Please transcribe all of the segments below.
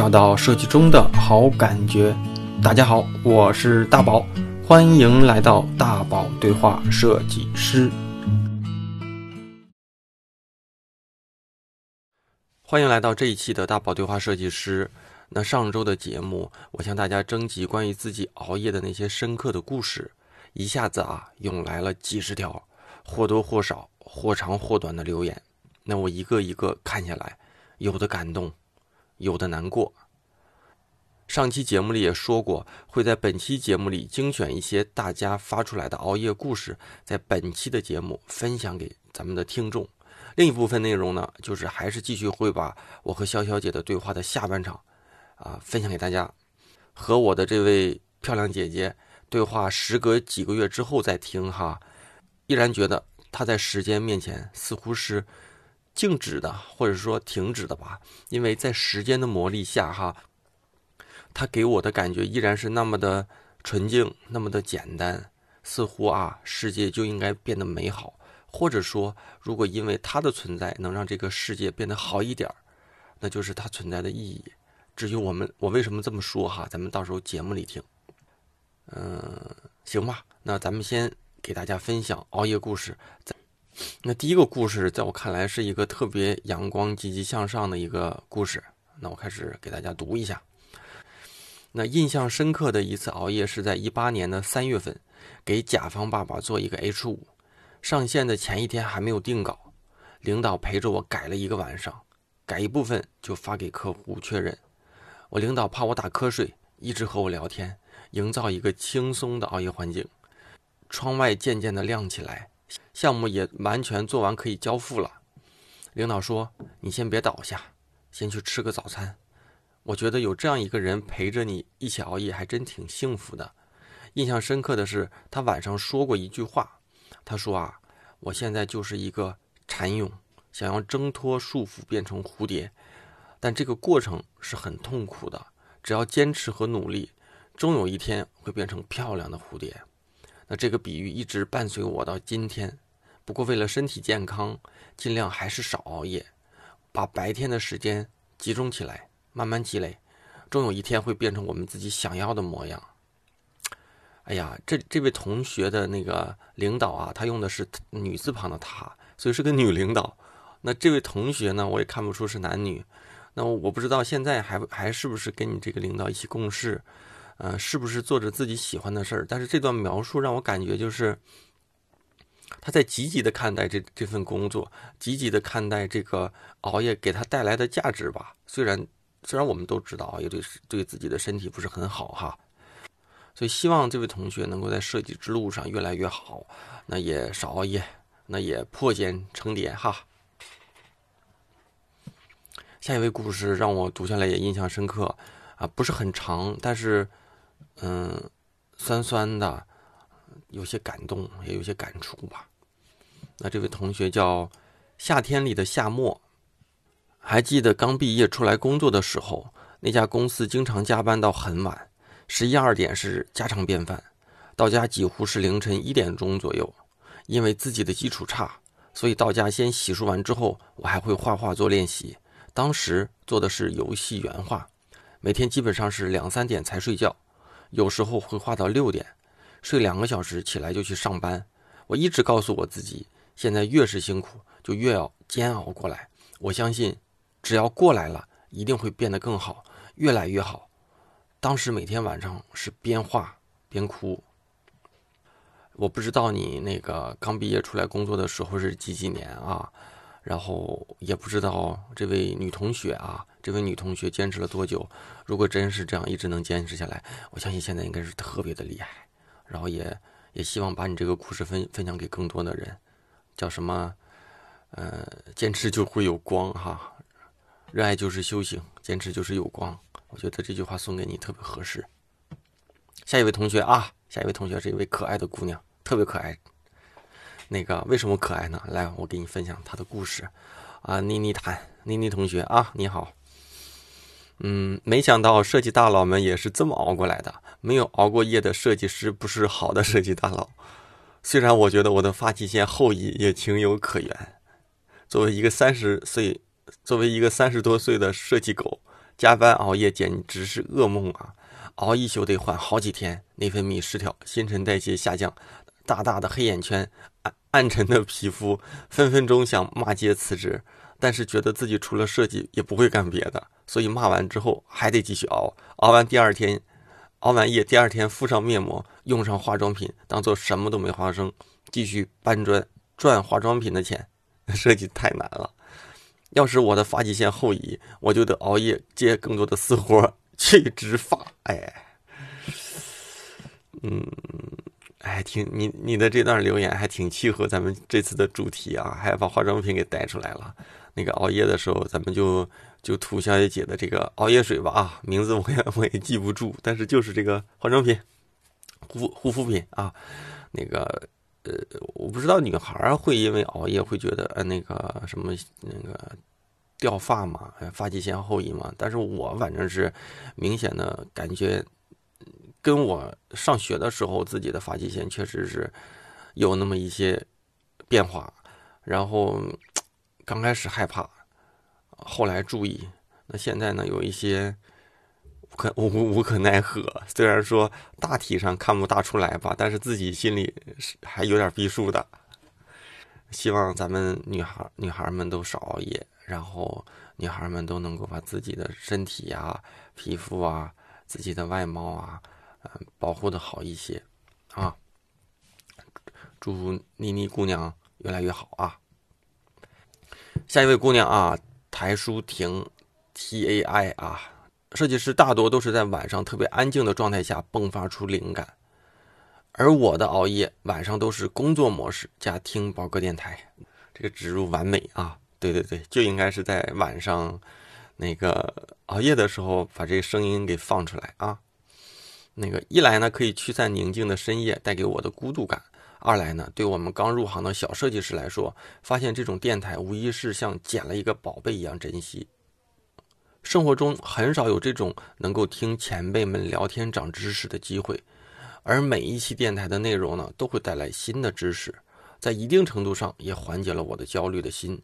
找到设计中的好感觉。大家好，我是大宝，欢迎来到大宝对话设计师。欢迎来到这一期的大宝对话设计师。那上周的节目，我向大家征集关于自己熬夜的那些深刻的故事，一下子啊涌来了几十条，或多或少、或长或短的留言。那我一个一个看下来，有的感动，有的难过。上期节目里也说过，会在本期节目里精选一些大家发出来的熬夜故事，在本期的节目分享给咱们的听众。另一部分内容呢，就是还是继续会把我和潇潇姐的对话的下半场。啊，分享给大家，和我的这位漂亮姐姐对话，时隔几个月之后再听哈，依然觉得她在时间面前似乎是静止的，或者说停止的吧，因为在时间的磨砺下哈，它给我的感觉依然是那么的纯净，那么的简单，似乎啊，世界就应该变得美好，或者说，如果因为它的存在能让这个世界变得好一点那就是它存在的意义。至于我们，我为什么这么说哈？咱们到时候节目里听。嗯，行吧。那咱们先给大家分享熬夜故事。那第一个故事，在我看来是一个特别阳光、积极向上的一个故事。那我开始给大家读一下。那印象深刻的一次熬夜是在一八年的三月份，给甲方爸爸做一个 H 五，上线的前一天还没有定稿，领导陪着我改了一个晚上，改一部分就发给客户确认。我领导怕我打瞌睡，一直和我聊天，营造一个轻松的熬夜环境。窗外渐渐的亮起来，项目也完全做完，可以交付了。领导说：“你先别倒下，先去吃个早餐。”我觉得有这样一个人陪着你一起熬夜，还真挺幸福的。印象深刻的是，他晚上说过一句话，他说：“啊，我现在就是一个蚕蛹，想要挣脱束缚，变成蝴蝶。”但这个过程是很痛苦的，只要坚持和努力，终有一天会变成漂亮的蝴蝶。那这个比喻一直伴随我到今天。不过为了身体健康，尽量还是少熬夜，把白天的时间集中起来，慢慢积累，终有一天会变成我们自己想要的模样。哎呀，这这位同学的那个领导啊，他用的是女字旁的他，所以是个女领导。那这位同学呢，我也看不出是男女。那我不知道现在还还是不是跟你这个领导一起共事，呃，是不是做着自己喜欢的事儿？但是这段描述让我感觉就是他在积极的看待这这份工作，积极的看待这个熬夜给他带来的价值吧。虽然虽然我们都知道熬夜对对自己的身体不是很好哈，所以希望这位同学能够在设计之路上越来越好，那也少熬夜，那也破茧成蝶哈。下一位故事让我读下来也印象深刻，啊，不是很长，但是，嗯，酸酸的，有些感动，也有些感触吧。那这位同学叫夏天里的夏末，还记得刚毕业出来工作的时候，那家公司经常加班到很晚，十一二点是家常便饭，到家几乎是凌晨一点钟左右。因为自己的基础差，所以到家先洗漱完之后，我还会画画做练习。当时做的是游戏原画，每天基本上是两三点才睡觉，有时候会画到六点，睡两个小时起来就去上班。我一直告诉我自己，现在越是辛苦，就越要煎熬过来。我相信，只要过来了，一定会变得更好，越来越好。当时每天晚上是边画边哭。我不知道你那个刚毕业出来工作的时候是几几年啊？然后也不知道这位女同学啊，这位女同学坚持了多久？如果真是这样一直能坚持下来，我相信现在应该是特别的厉害。然后也也希望把你这个故事分分享给更多的人。叫什么？呃，坚持就会有光哈，热爱就是修行，坚持就是有光。我觉得这句话送给你特别合适。下一位同学啊，下一位同学是一位可爱的姑娘，特别可爱。那个为什么可爱呢？来，我给你分享他的故事，啊，妮妮谈，妮妮同学啊，你好，嗯，没想到设计大佬们也是这么熬过来的，没有熬过夜的设计师不是好的设计大佬。虽然我觉得我的发际线后移也情有可原，作为一个三十岁，作为一个三十多岁的设计狗，加班熬夜简直是噩梦啊！熬一宿得缓好几天，内分泌失调，新陈代谢下降，大大的黑眼圈，暗暗沉的皮肤，分分钟想骂街辞职，但是觉得自己除了设计也不会干别的，所以骂完之后还得继续熬，熬完第二天，熬完夜第二天敷上面膜，用上化妆品，当做什么都没发生，继续搬砖赚化妆品的钱。设计太难了，要是我的发际线后移，我就得熬夜接更多的私活。去植发，哎，嗯，还挺你你的这段留言还挺契合咱们这次的主题啊，还把化妆品给带出来了。那个熬夜的时候，咱们就就涂小姐姐的这个熬夜水吧啊，名字我也我也记不住，但是就是这个化妆品、护护肤品啊。那个呃，我不知道女孩会因为熬夜会觉得呃那个什么那个。掉发嘛，发际线后移嘛，但是我反正是明显的感觉，跟我上学的时候自己的发际线确实是有那么一些变化，然后刚开始害怕，后来注意，那现在呢有一些无可无无可奈何，虽然说大体上看不大出来吧，但是自己心里是还有点逼数的。希望咱们女孩女孩们都少熬夜。然后，女孩们都能够把自己的身体呀、皮肤啊、自己的外貌啊，嗯，保护的好一些，啊！祝妮妮姑娘越来越好啊！下一位姑娘啊，台舒婷，T A I 啊，设计师大多都是在晚上特别安静的状态下迸发出灵感，而我的熬夜晚上都是工作模式加听宝哥电台，这个植入完美啊！对对对，就应该是在晚上，那个熬夜的时候把这个声音给放出来啊。那个一来呢，可以驱散宁静的深夜带给我的孤独感；二来呢，对我们刚入行的小设计师来说，发现这种电台无疑是像捡了一个宝贝一样珍惜。生活中很少有这种能够听前辈们聊天长知识的机会，而每一期电台的内容呢，都会带来新的知识，在一定程度上也缓解了我的焦虑的心。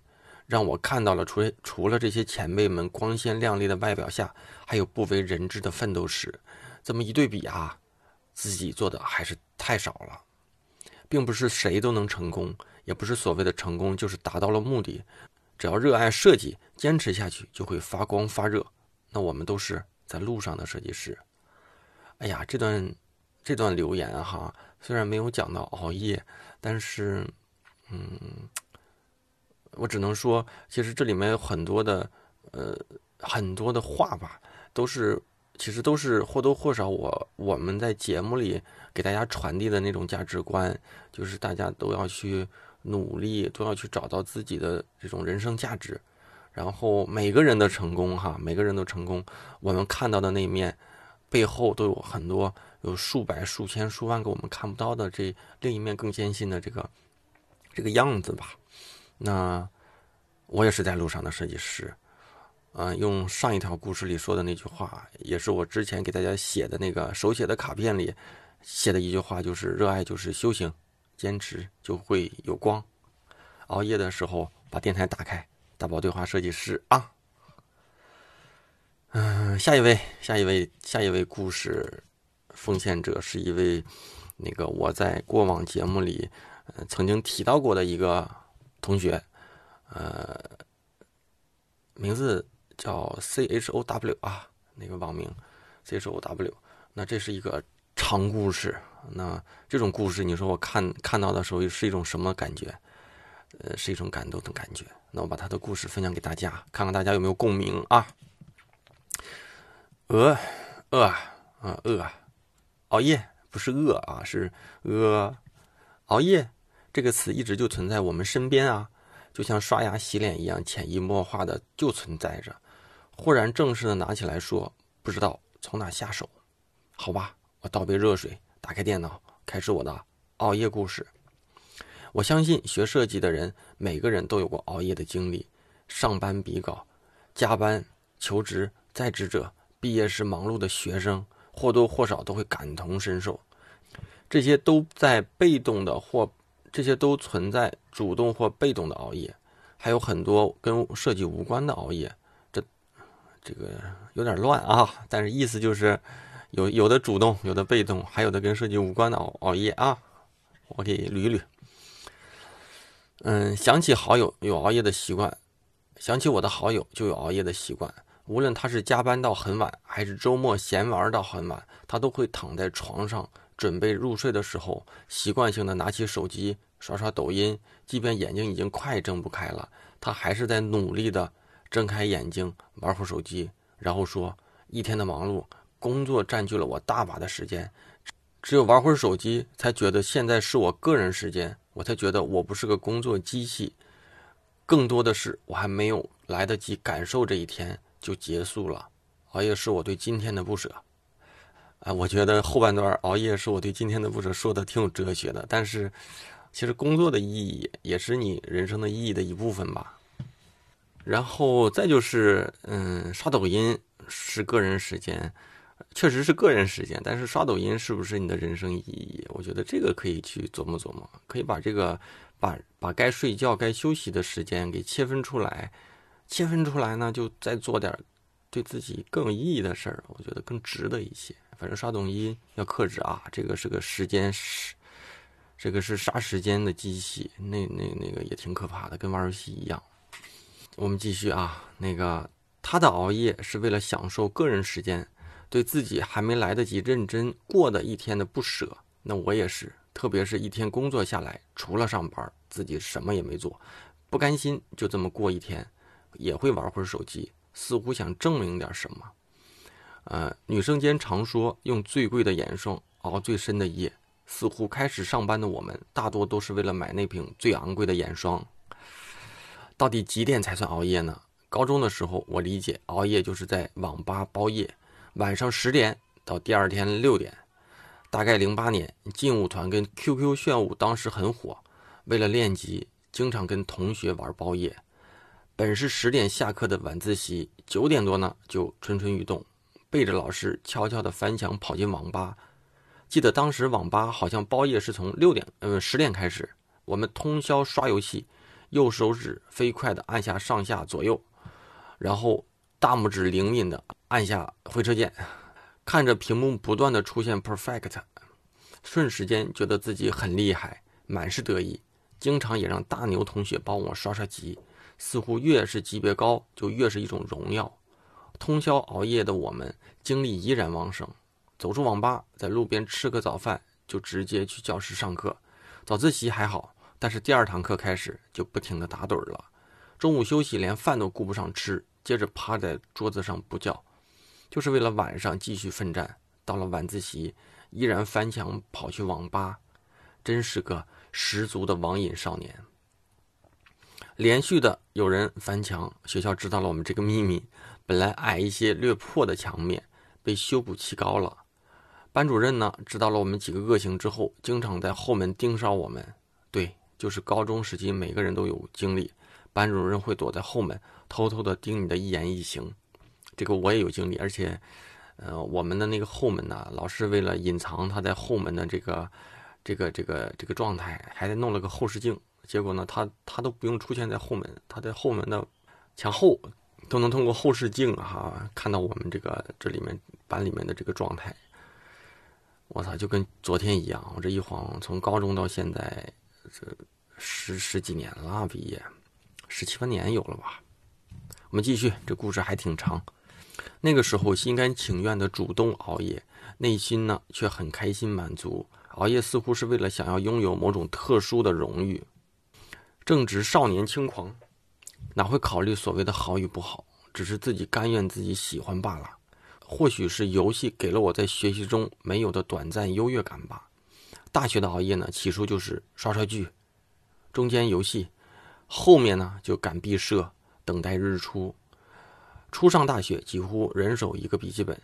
让我看到了除除了这些前辈们光鲜亮丽的外表下，还有不为人知的奋斗史。这么一对比啊，自己做的还是太少了。并不是谁都能成功，也不是所谓的成功就是达到了目的。只要热爱设计，坚持下去就会发光发热。那我们都是在路上的设计师。哎呀，这段这段留言哈，虽然没有讲到熬夜，但是，嗯。我只能说，其实这里面有很多的，呃，很多的话吧，都是其实都是或多或少我我们在节目里给大家传递的那种价值观，就是大家都要去努力，都要去找到自己的这种人生价值。然后每个人的成功，哈，每个人都成功，我们看到的那一面背后都有很多，有数百、数千、数万个我们看不到的这另一面更艰辛的这个这个样子吧。那我也是在路上的设计师，嗯，用上一条故事里说的那句话，也是我之前给大家写的那个手写的卡片里写的一句话，就是热爱就是修行，坚持就会有光。熬夜的时候把电台打开，大宝对话设计师啊，嗯，下一位，下一位，下一位故事奉献者是一位那个我在过往节目里曾经提到过的一个。同学，呃，名字叫 C H O W 啊，那个网名 C H O W。那这是一个长故事。那这种故事，你说我看看到的时候是一种什么感觉？呃，是一种感动的感觉。那我把他的故事分享给大家，看看大家有没有共鸣啊？饿饿啊饿，熬夜不是饿啊，是饿熬夜。这个词一直就存在我们身边啊，就像刷牙洗脸一样，潜移默化的就存在着。忽然正式的拿起来说，不知道从哪下手。好吧，我倒杯热水，打开电脑，开始我的熬夜故事。我相信学设计的人，每个人都有过熬夜的经历。上班比稿、加班、求职、在职者、毕业时忙碌的学生，或多或少都会感同身受。这些都在被动的或。这些都存在主动或被动的熬夜，还有很多跟设计无关的熬夜。这个有点乱啊，但是意思就是有有的主动，有的被动，还有的跟设计无关的熬熬夜啊。我给捋一捋。嗯，想起好友有熬夜的习惯，想起我的好友就有熬夜的习惯。无论他是加班到很晚，还是周末闲玩到很晚，他都会躺在床上准备入睡的时候，习惯性的拿起手机刷刷抖音。即便眼睛已经快睁不开了，他还是在努力的睁开眼睛玩会手机，然后说：“一天的忙碌，工作占据了我大把的时间，只有玩会手机，才觉得现在是我个人时间，我才觉得我不是个工作机器。更多的是，我还没有来得及感受这一天。”就结束了，熬夜是我对今天的不舍。啊，我觉得后半段熬夜是我对今天的不舍说的挺有哲学的。但是，其实工作的意义也是你人生的意义的一部分吧。然后再就是，嗯，刷抖音是个人时间，确实是个人时间。但是刷抖音是不是你的人生意义？我觉得这个可以去琢磨琢磨，可以把这个把把该睡觉、该休息的时间给切分出来。切分出来呢，就再做点对自己更有意义的事儿，我觉得更值得一些。反正刷抖音要克制啊，这个是个时间是，这个是杀时间的机器，那那那个也挺可怕的，跟玩游戏一样。我们继续啊，那个他的熬夜是为了享受个人时间，对自己还没来得及认真过的一天的不舍。那我也是，特别是一天工作下来，除了上班，自己什么也没做，不甘心就这么过一天。也会玩会儿手机，似乎想证明点什么。呃，女生间常说用最贵的眼霜熬最深的夜，似乎开始上班的我们大多都是为了买那瓶最昂贵的眼霜。到底几点才算熬夜呢？高中的时候，我理解熬夜就是在网吧包夜，晚上十点到第二天六点。大概零八年，劲舞团跟 QQ 炫舞当时很火，为了练级，经常跟同学玩包夜。本是十点下课的晚自习，九点多呢就蠢蠢欲动，背着老师悄悄地翻墙跑进网吧。记得当时网吧好像包夜是从六点，呃十点开始。我们通宵刷游戏，右手指飞快地按下上下左右，然后大拇指灵敏地按下回车键，看着屏幕不断地出现 perfect，瞬时间觉得自己很厉害，满是得意。经常也让大牛同学帮我刷刷级。似乎越是级别高，就越是一种荣耀。通宵熬夜的我们，精力依然旺盛。走出网吧，在路边吃个早饭，就直接去教室上课。早自习还好，但是第二堂课开始就不停的打盹了。中午休息连饭都顾不上吃，接着趴在桌子上不叫，就是为了晚上继续奋战。到了晚自习，依然翻墙跑去网吧，真是个十足的网瘾少年。连续的有人翻墙，学校知道了我们这个秘密。本来矮一些、略破的墙面被修补砌高了。班主任呢，知道了我们几个恶行之后，经常在后门盯梢我们。就是高中时期，每个人都有经历。班主任会躲在后门，偷偷的盯你的一言一行。这个我也有经历，而且，呃，我们的那个后门呢，老师为了隐藏他在后门的这个、这个、这个、这个状态，还弄了个后视镜。结果呢，他他都不用出现在后门，他在后门的墙后都能通过后视镜哈看到我们这个这里面班里面的这个状态。我操，就跟昨天一样，我这一晃从高中到现在这十十几年了，毕业十七八年有了吧？我们继续，这故事还挺长。那个时候心甘情愿的主动熬夜，内心呢却很开心满足。熬夜似乎是为了想要拥有某种特殊的荣誉。正值少年轻狂，哪会考虑所谓的好与不好？只是自己甘愿自己喜欢罢了。或许是游戏给了我在学习中没有的短暂优越感吧。大学的熬夜呢，起初就是刷刷剧，中间游戏，后面呢就赶毕设，等待日出。初上大学，几乎人手一个笔记本，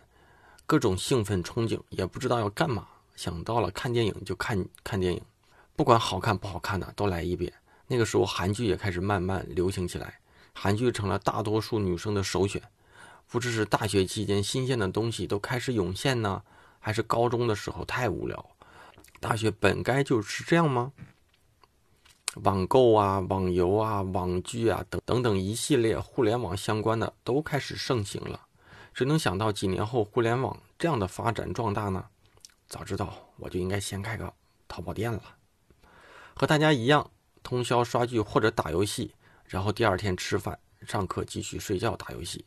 各种兴奋憧憬，也不知道要干嘛。想到了看电影就看看电影，不管好看不好看的都来一遍。那个时候，韩剧也开始慢慢流行起来，韩剧成了大多数女生的首选。不知是大学期间新鲜的东西都开始涌现呢，还是高中的时候太无聊？大学本该就是这样吗？网购啊、网游啊、网剧啊等等等一系列互联网相关的都开始盛行了。谁能想到几年后互联网这样的发展壮大呢？早知道我就应该先开个淘宝店了。和大家一样，通宵刷剧或者打游戏，然后第二天吃饭、上课继续睡觉打游戏。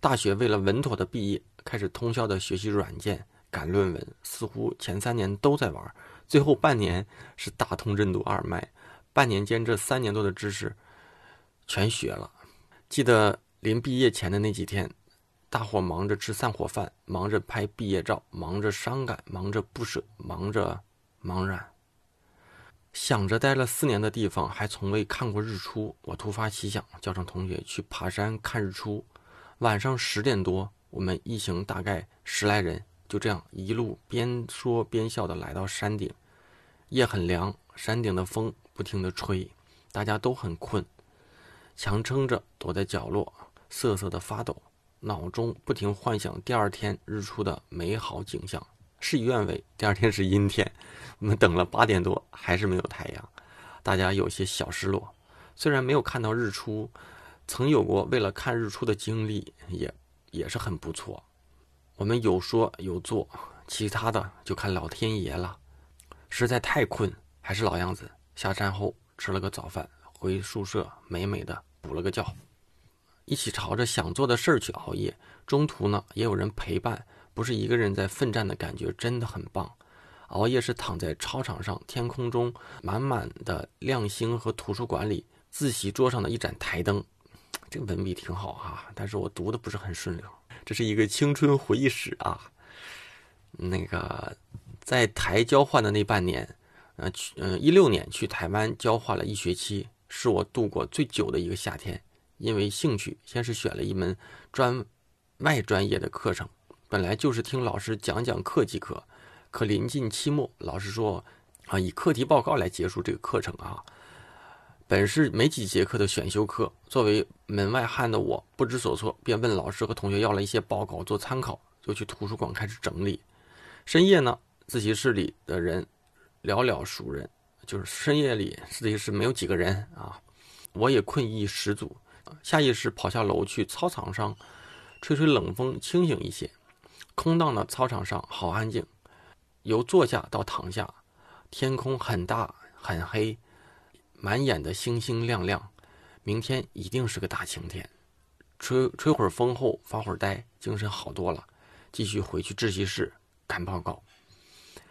大学为了稳妥的毕业，开始通宵的学习软件、赶论文，似乎前三年都在玩，最后半年是打通任督二脉，半年间这三年多的知识全学了。记得临毕业前的那几天，大伙忙着吃散伙饭，忙着拍毕业照，忙着伤感，忙着不舍，忙着茫然。想着待了四年的地方还从未看过日出，我突发奇想，叫上同学去爬山看日出。晚上十点多，我们一行大概十来人，就这样一路边说边笑的来到山顶。夜很凉，山顶的风不停的吹，大家都很困，强撑着躲在角落，瑟瑟的发抖，脑中不停幻想第二天日出的美好景象。事与愿违，第二天是阴天。我们等了八点多，还是没有太阳，大家有些小失落。虽然没有看到日出，曾有过为了看日出的经历，也也是很不错。我们有说有做，其他的就看老天爷了。实在太困，还是老样子，下山后吃了个早饭，回宿舍美美的补了个觉，一起朝着想做的事儿去熬夜。中途呢，也有人陪伴。不是一个人在奋战的感觉真的很棒。熬夜是躺在操场上，天空中满满的亮星和图书馆里自习桌上的一盏台灯。这个文笔挺好哈，但是我读的不是很顺溜。这是一个青春回忆史啊。那个在台交换的那半年，呃，去嗯一六年去台湾交换了一学期，是我度过最久的一个夏天。因为兴趣，先是选了一门专外专业的课程。本来就是听老师讲讲课即可，可临近期末，老师说，啊，以课题报告来结束这个课程啊。本是没几节课的选修课，作为门外汉的我不知所措，便问老师和同学要了一些报告做参考，就去图书馆开始整理。深夜呢，自习室里的人寥寥数人，就是深夜里自习室没有几个人啊。我也困意十足，下意识跑下楼去操场上吹吹冷风，清醒一些。空荡的操场上好安静，由坐下到躺下，天空很大很黑，满眼的星星亮亮，明天一定是个大晴天。吹吹会儿风后发会儿呆，精神好多了，继续回去自习室赶报告。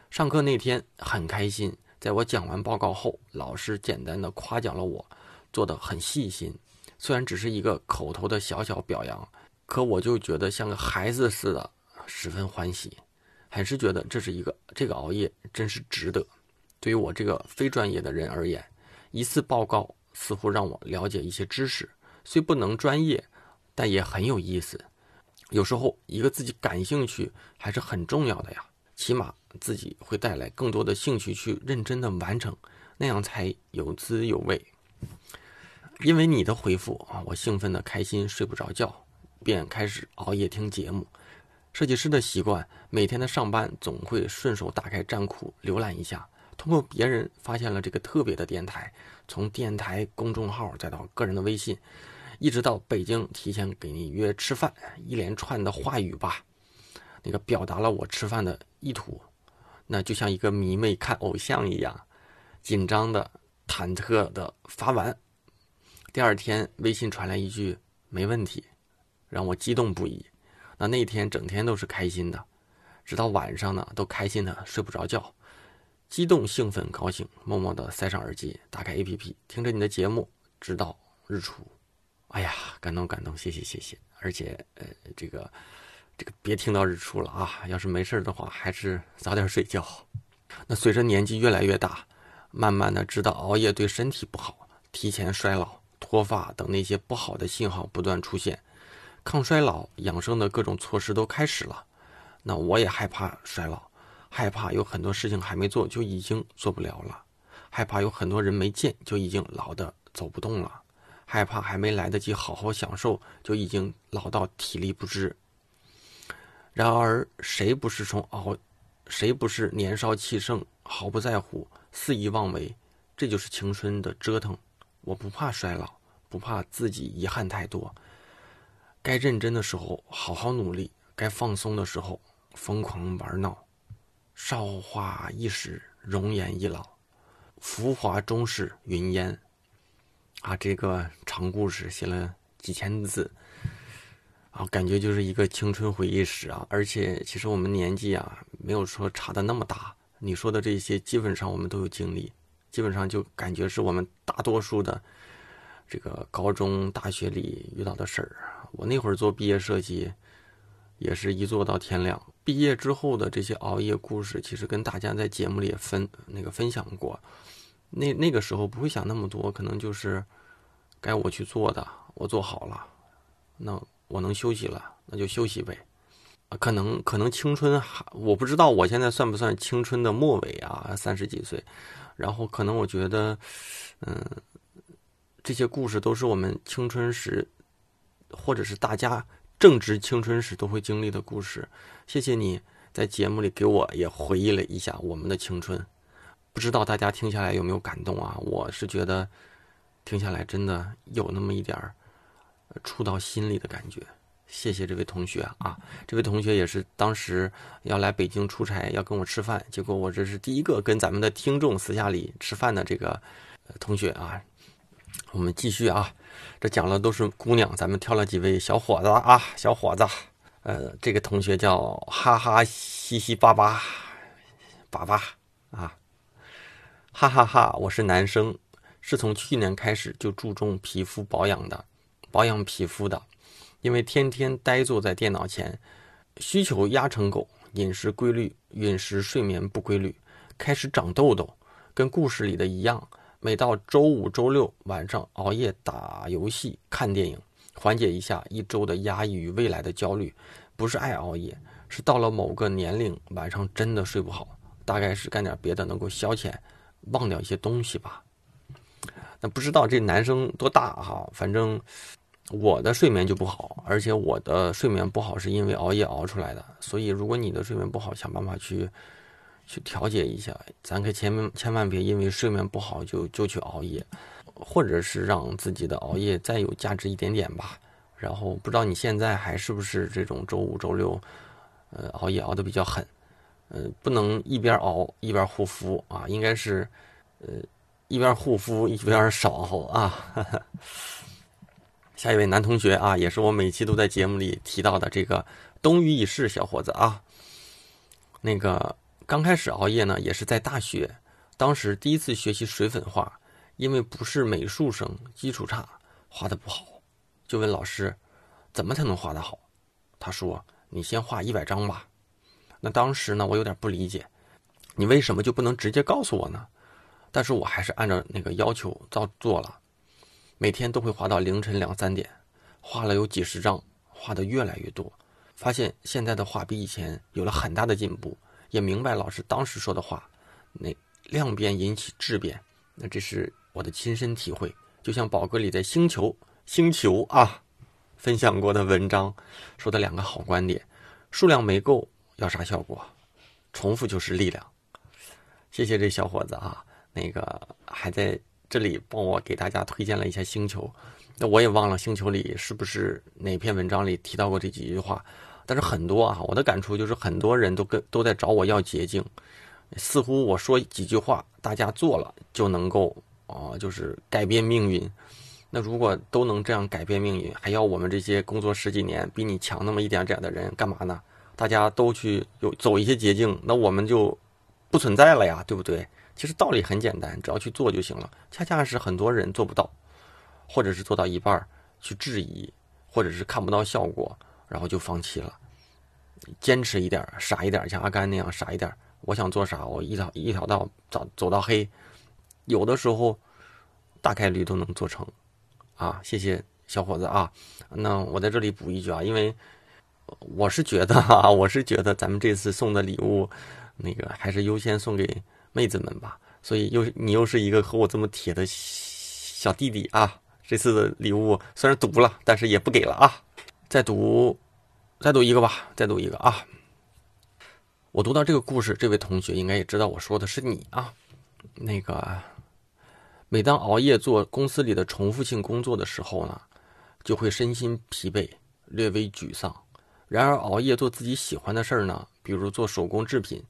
上课那天很开心，在我讲完报告后，老师简单的夸奖了我，做的很细心。虽然只是一个口头的小小表扬，可我就觉得像个孩子似的。十分欢喜，很是觉得这是一个这个熬夜真是值得。对于我这个非专业的人而言，一次报告似乎让我了解一些知识，虽不能专业，但也很有意思。有时候一个自己感兴趣还是很重要的呀，起码自己会带来更多的兴趣去认真的完成，那样才有滋有味。因为你的回复啊，我兴奋的开心睡不着觉，便开始熬夜听节目。设计师的习惯，每天的上班总会顺手打开站酷浏览一下，通过别人发现了这个特别的电台，从电台公众号再到个人的微信，一直到北京提前给你约吃饭，一连串的话语吧，那个表达了我吃饭的意图，那就像一个迷妹看偶像一样，紧张的、忐忑的发完，第二天微信传来一句没问题，让我激动不已。那那天整天都是开心的，直到晚上呢，都开心的睡不着觉，激动、兴奋、高兴，默默的塞上耳机，打开 APP，听着你的节目，直到日出。哎呀，感动感动，谢谢谢谢。而且呃，这个这个别听到日出了啊！要是没事的话，还是早点睡觉。那随着年纪越来越大，慢慢的知道熬夜对身体不好，提前衰老、脱发等那些不好的信号不断出现。抗衰老养生的各种措施都开始了，那我也害怕衰老，害怕有很多事情还没做就已经做不了了，害怕有很多人没见就已经老的走不动了，害怕还没来得及好好享受就已经老到体力不支。然而谁不是从熬，谁不是年少气盛，毫不在乎，肆意妄为？这就是青春的折腾。我不怕衰老，不怕自己遗憾太多。该认真的时候好好努力，该放松的时候疯狂玩闹。韶华易逝，容颜易老，浮华终是云烟。啊，这个长故事写了几千字，啊，感觉就是一个青春回忆史啊。而且，其实我们年纪啊，没有说差的那么大。你说的这些，基本上我们都有经历，基本上就感觉是我们大多数的这个高中、大学里遇到的事儿。我那会儿做毕业设计，也是一做到天亮。毕业之后的这些熬夜故事，其实跟大家在节目里也分那个分享过。那那个时候不会想那么多，可能就是该我去做的，我做好了，那我能休息了，那就休息呗。可能可能青春还我不知道我现在算不算青春的末尾啊，三十几岁。然后可能我觉得，嗯，这些故事都是我们青春时，或者是大家正值青春时都会经历的故事。谢谢你在节目里给我也回忆了一下我们的青春。不知道大家听下来有没有感动啊？我是觉得听下来真的有那么一点儿触到心里的感觉。谢谢这位同学啊！这位同学也是当时要来北京出差，要跟我吃饭，结果我这是第一个跟咱们的听众私下里吃饭的这个同学啊。我们继续啊，这讲了都是姑娘，咱们挑了几位小伙子啊，小伙子。呃，这个同学叫哈哈嘻嘻巴巴巴巴啊。哈哈哈！我是男生，是从去年开始就注重皮肤保养的，保养皮肤的，因为天天呆坐在电脑前，需求压成狗，饮食规律、饮食睡眠不规律，开始长痘痘，跟故事里的一样。每到周五、周六晚上熬夜打游戏、看电影，缓解一下一周的压抑与未来的焦虑。不是爱熬夜，是到了某个年龄晚上真的睡不好，大概是干点别的能够消遣。忘掉一些东西吧。那不知道这男生多大哈？反正我的睡眠就不好，而且我的睡眠不好是因为熬夜熬出来的。所以，如果你的睡眠不好，想办法去去调节一下。咱可千千万别因为睡眠不好就就去熬夜，或者是让自己的熬夜再有价值一点点吧。然后，不知道你现在还是不是这种周五、周六，呃，熬夜熬的比较狠。呃，不能一边熬一边护肤啊，应该是，呃，一边护肤一边少熬啊。下一位男同学啊，也是我每期都在节目里提到的这个东隅已逝小伙子啊。那个刚开始熬夜呢，也是在大学，当时第一次学习水粉画，因为不是美术生，基础差，画的不好，就问老师，怎么才能画的好？他说，你先画一百张吧。那当时呢，我有点不理解，你为什么就不能直接告诉我呢？但是我还是按照那个要求照做了，每天都会画到凌晨两三点，画了有几十张，画的越来越多，发现现在的画比以前有了很大的进步，也明白老师当时说的话，那量变引起质变，那这是我的亲身体会，就像宝哥里在星球星球啊分享过的文章说的两个好观点，数量没够。要啥效果？重复就是力量。谢谢这小伙子啊，那个还在这里帮我给大家推荐了一下《星球》，那我也忘了《星球》里是不是哪篇文章里提到过这几句话。但是很多啊，我的感触就是很多人都跟都在找我要捷径，似乎我说几句话，大家做了就能够啊，就是改变命运。那如果都能这样改变命运，还要我们这些工作十几年、比你强那么一点点的人干嘛呢？大家都去有走一些捷径，那我们就不存在了呀，对不对？其实道理很简单，只要去做就行了。恰恰是很多人做不到，或者是做到一半去质疑，或者是看不到效果，然后就放弃了。坚持一点，傻一点，像阿甘那样傻一点。我想做啥，我一条一条道走走到黑，有的时候大概率都能做成。啊，谢谢小伙子啊。那我在这里补一句啊，因为。我是觉得啊，我是觉得咱们这次送的礼物，那个还是优先送给妹子们吧。所以又你又是一个和我这么铁的小弟弟啊，这次的礼物虽然读了，但是也不给了啊。再读，再读一个吧，再读一个啊。我读到这个故事，这位同学应该也知道我说的是你啊。那个，每当熬夜做公司里的重复性工作的时候呢，就会身心疲惫。略微沮丧。然而，熬夜做自己喜欢的事儿呢，比如做手工制品、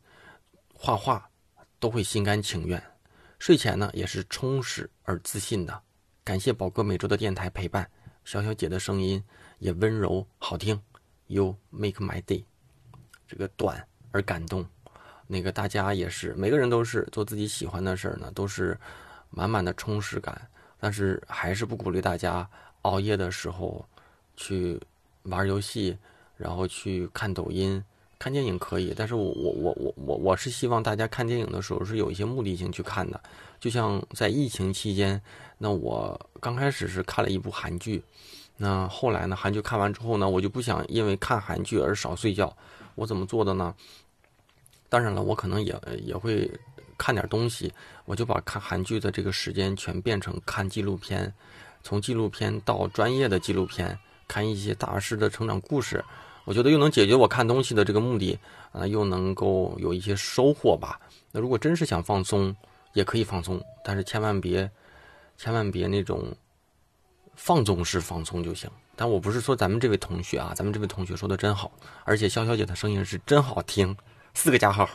画画，都会心甘情愿。睡前呢，也是充实而自信的。感谢宝哥每周的电台陪伴，小小姐的声音也温柔好听。You make my day，这个短而感动。那个大家也是，每个人都是做自己喜欢的事儿呢，都是满满的充实感。但是还是不鼓励大家熬夜的时候去玩游戏，然后去看抖音。看电影可以，但是我我我我我我是希望大家看电影的时候是有一些目的性去看的。就像在疫情期间，那我刚开始是看了一部韩剧，那后来呢，韩剧看完之后呢，我就不想因为看韩剧而少睡觉。我怎么做的呢？当然了，我可能也也会看点东西，我就把看韩剧的这个时间全变成看纪录片，从纪录片到专业的纪录片，看一些大师的成长故事。我觉得又能解决我看东西的这个目的，啊，又能够有一些收获吧。那如果真是想放松，也可以放松，但是千万别，千万别那种放纵式放松就行。但我不是说咱们这位同学啊，咱们这位同学说的真好，而且肖小姐的声音是真好听，四个加号。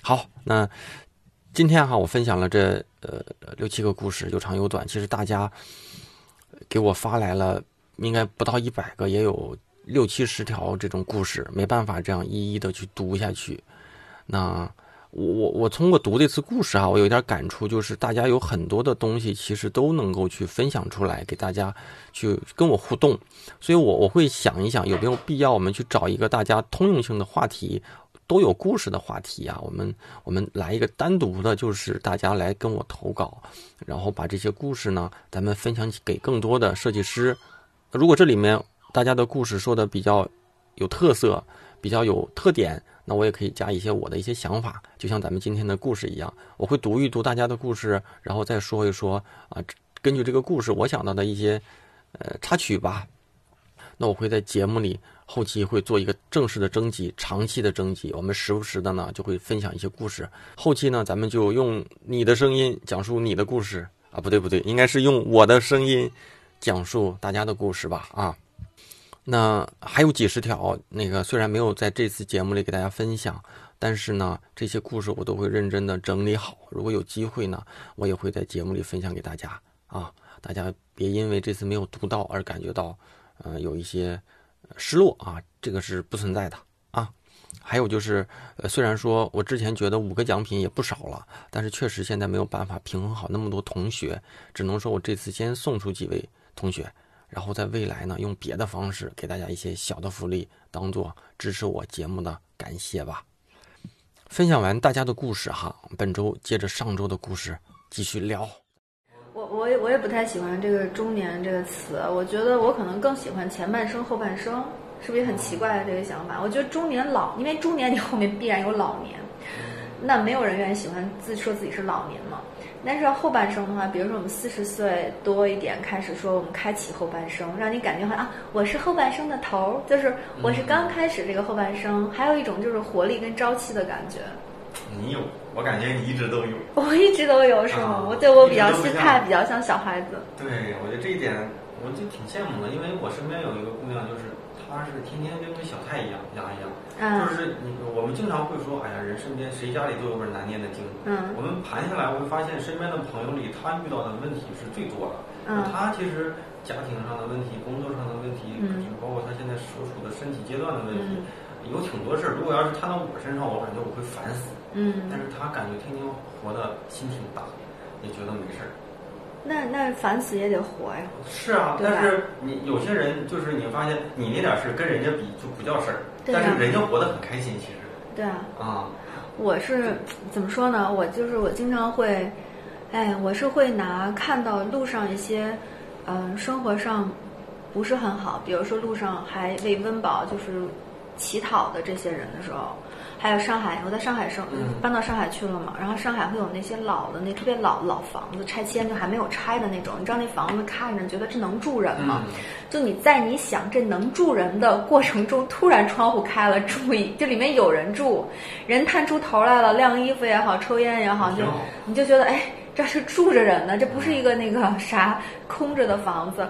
好，那今天哈，我分享了这呃六七个故事，有长有短。其实大家给我发来了。应该不到一百个，也有六七十条这种故事，没办法这样一一的去读下去。那我我我通过读这次故事啊，我有点感触，就是大家有很多的东西其实都能够去分享出来，给大家去跟我互动。所以，我我会想一想，有没有必要我们去找一个大家通用性的话题，都有故事的话题啊？我们我们来一个单独的，就是大家来跟我投稿，然后把这些故事呢，咱们分享给更多的设计师。如果这里面大家的故事说的比较有特色、比较有特点，那我也可以加一些我的一些想法，就像咱们今天的故事一样，我会读一读大家的故事，然后再说一说啊，根据这个故事我想到的一些呃插曲吧。那我会在节目里后期会做一个正式的征集，长期的征集，我们时不时的呢就会分享一些故事。后期呢，咱们就用你的声音讲述你的故事啊，不对不对，应该是用我的声音。讲述大家的故事吧，啊，那还有几十条，那个虽然没有在这次节目里给大家分享，但是呢，这些故事我都会认真的整理好。如果有机会呢，我也会在节目里分享给大家啊。大家别因为这次没有读到而感觉到，呃，有一些失落啊，这个是不存在的啊。还有就是，呃，虽然说我之前觉得五个奖品也不少了，但是确实现在没有办法平衡好那么多同学，只能说我这次先送出几位。同学，然后在未来呢，用别的方式给大家一些小的福利，当做支持我节目的感谢吧。分享完大家的故事哈，本周接着上周的故事继续聊。我我也我也不太喜欢这个“中年”这个词，我觉得我可能更喜欢前半生、后半生，是不是也很奇怪的这个想法？我觉得中年老，因为中年你后面必然有老年，那没有人愿意喜欢自说自己是老年嘛。但是后半生的话，比如说我们四十岁多一点开始说我们开启后半生，让你感觉好像啊，我是后半生的头，就是我是刚开始这个后半生。还有一种就是活力跟朝气的感觉。你有，我感觉你一直都有。我一直都有是吗？我对我比较心态比较像小孩子。对，我觉得这一点我就挺羡慕的，因为我身边有一个姑娘就是。她是天天跟个小太阳一样就是你我们经常会说，哎呀，人身边谁家里都有本难念的经。嗯，我们盘下来会发现，身边的朋友里，他遇到的问题是最多的。嗯，他其实家庭上的问题、工作上的问题，嗯，包括他现在所处的身体阶段的问题，有挺多事儿。如果要是摊到我身上，我感觉我会烦死。嗯，但是他感觉天天活的心挺大，也觉得没事儿。那那烦死也得活呀！是啊，但是你有些人就是你发现你那点事跟人家比就不叫事儿，但是人家活得很开心，其实。对啊。啊。我是怎么说呢？我就是我经常会，哎，我是会拿看到路上一些，嗯，生活上不是很好，比如说路上还为温饱就是乞讨的这些人的时候。还有上海，我在上海生，搬到上海去了嘛。然后上海会有那些老的那特别老老房子，拆迁就还没有拆的那种。你知道那房子看着觉得这能住人吗？就你在你想这能住人的过程中，突然窗户开了，注意，这里面有人住，人探出头来了，晾衣服也好，抽烟也好，就你就觉得哎，这是住着人呢，这不是一个那个啥空着的房子。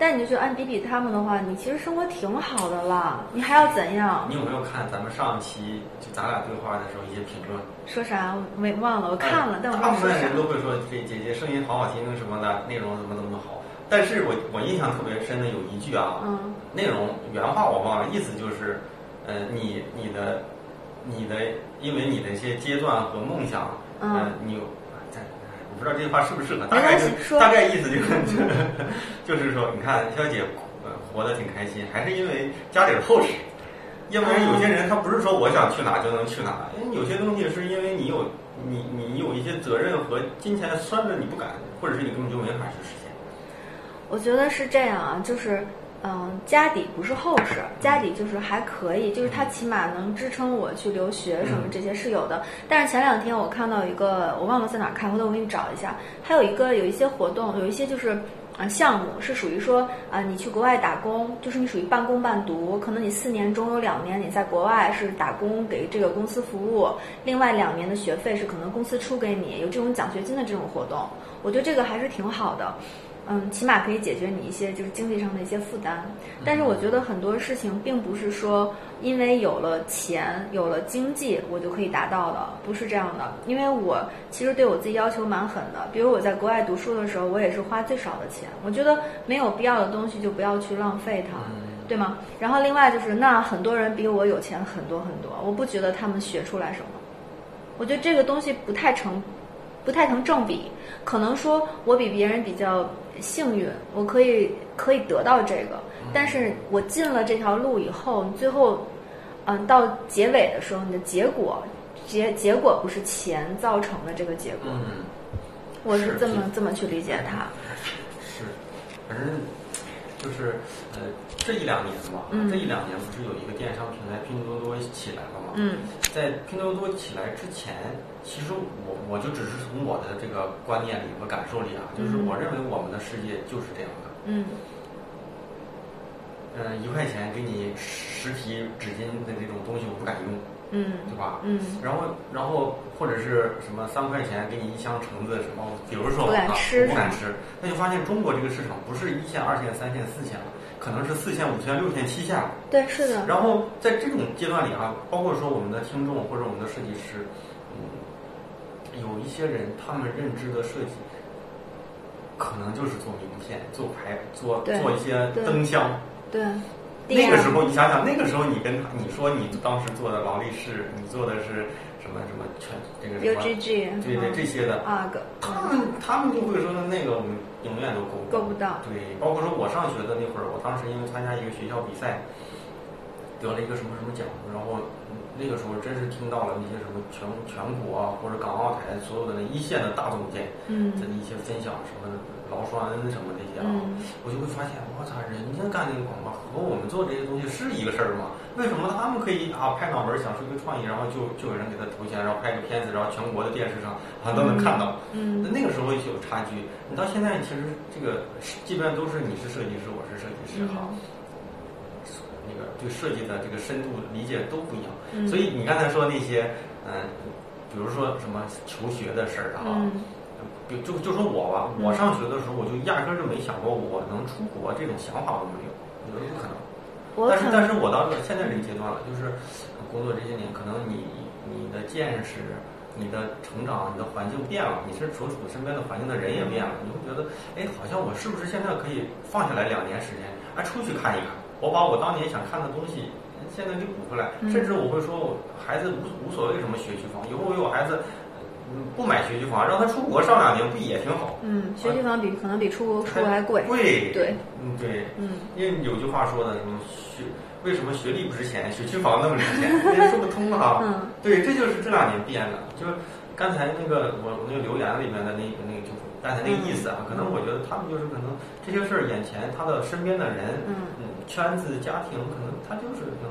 但你就按比比他们的话，你其实生活挺好的了，你还要怎样？你有没有看咱们上期就咱俩对话的时候一些评论？说啥？我没忘了，我看了，但我大部分人都会说这姐姐声音好好听什么的，内容怎么怎么好。但是我我印象特别深的有一句啊，嗯，内容原话我忘了，意思就是，呃，你你的你的，因为你的一些阶段和梦想，嗯，你。不知道这句话适不适合，大概就大概意思就是，就是说，你看肖姐活得挺开心，还是因为家里厚实。因为有些人他不是说我想去哪就能去哪，因为有些东西是因为你有你你有一些责任和金钱拴着你不敢，或者是你根本就没法去实现。我觉得是这样啊，就是。嗯，家底不是厚实，家底就是还可以，就是它起码能支撑我去留学什么这些是有的。但是前两天我看到一个，我忘了在哪看，回头我给你找一下。还有一个有一些活动，有一些就是啊项目是属于说啊你去国外打工，就是你属于半工半读，可能你四年中有两年你在国外是打工给这个公司服务，另外两年的学费是可能公司出给你，有这种奖学金的这种活动，我觉得这个还是挺好的。嗯，起码可以解决你一些就是经济上的一些负担，但是我觉得很多事情并不是说因为有了钱有了经济我就可以达到的，不是这样的。因为我其实对我自己要求蛮狠的，比如我在国外读书的时候，我也是花最少的钱，我觉得没有必要的东西就不要去浪费它，对吗？然后另外就是那很多人比我有钱很多很多，我不觉得他们学出来什么，我觉得这个东西不太成，不太成正比，可能说我比别人比较。幸运，我可以可以得到这个，但是我进了这条路以后，最后，嗯，到结尾的时候，你的结果结结果不是钱造成的这个结果，我是这么这么去理解它。是，反正就是呃，这一两年吧，这一两年不是有一个电商平台拼多多起来了吗？嗯，在拼多多起来之前。其实我我就只是从我的这个观念里和感受里啊，就是我认为我们的世界就是这样的。嗯。嗯，一块钱给你实体纸巾的那种东西，我不敢用。嗯。对吧？嗯。然后，然后或者是什么三块钱给你一箱橙子什么，比如说不敢吃，不敢吃，那就发现中国这个市场不是一线、二线、三线、四线了，可能是四线、五线、六线、七线。对，是的。然后在这种阶段里啊，包括说我们的听众或者我们的设计师。有一些人，他们认知的设计，可能就是做名片、做牌、做做一些灯箱。对。那个时候，你想想，那个时候你跟他你说你当时做的劳力士，你做的是什么什么全这个什么。对对，这些的。啊他们他们就会说那个我们永远都够够不到。对，包括说我上学的那会儿，我当时因为参加一个学校比赛，得了一个什么什么奖，然后。那个时候真是听到了那些什么全全国啊，或者港澳台所有的那一线的大总监嗯的一些分享，什么劳双恩什么那些啊，我就会发现，我操，人家干那个广告和我们做这些东西是一个事儿吗？为什么他们可以啊拍脑门想出一个创意，然后就就有人给他投钱，然后拍个片子，然后全国的电视上啊都能看到？嗯，那那个时候有差距。你到现在其实这个基本上都是你是设计师，我是设计师哈。那个对设计的这个深度理解都不一样，所以你刚才说那些，嗯，比如说什么求学的事儿啊，就就就说我吧，我上学的时候我就压根儿就没想过我能出国，这种想法都没有，我觉得不可能。但是但是我到现在这个阶段了，就是工作这些年，可能你你的见识、你的成长、你的环境变了，你是所处身边的环境的人也变了，你会觉得，哎，好像我是不是现在可以放下来两年时间，哎，出去看一看。我把我当年想看的东西，现在给补回来。甚至我会说，我孩子无无所谓什么学区房，以后我有孩子，不买学区房，让他出国上两年，不也挺好？嗯，学区房比可能比出国 出国还贵。贵。对。嗯，对。嗯。因为有句话说的，什么学为什么学历不值钱，学区房那么值钱？说不通啊。嗯。对，这就是这两年变的。就是刚才那个我我那个留言里面的那个那个就。刚才那个意思啊，可能我觉得他们就是可能这些事儿眼前他的身边的人，嗯，圈子家庭，可能他就是能。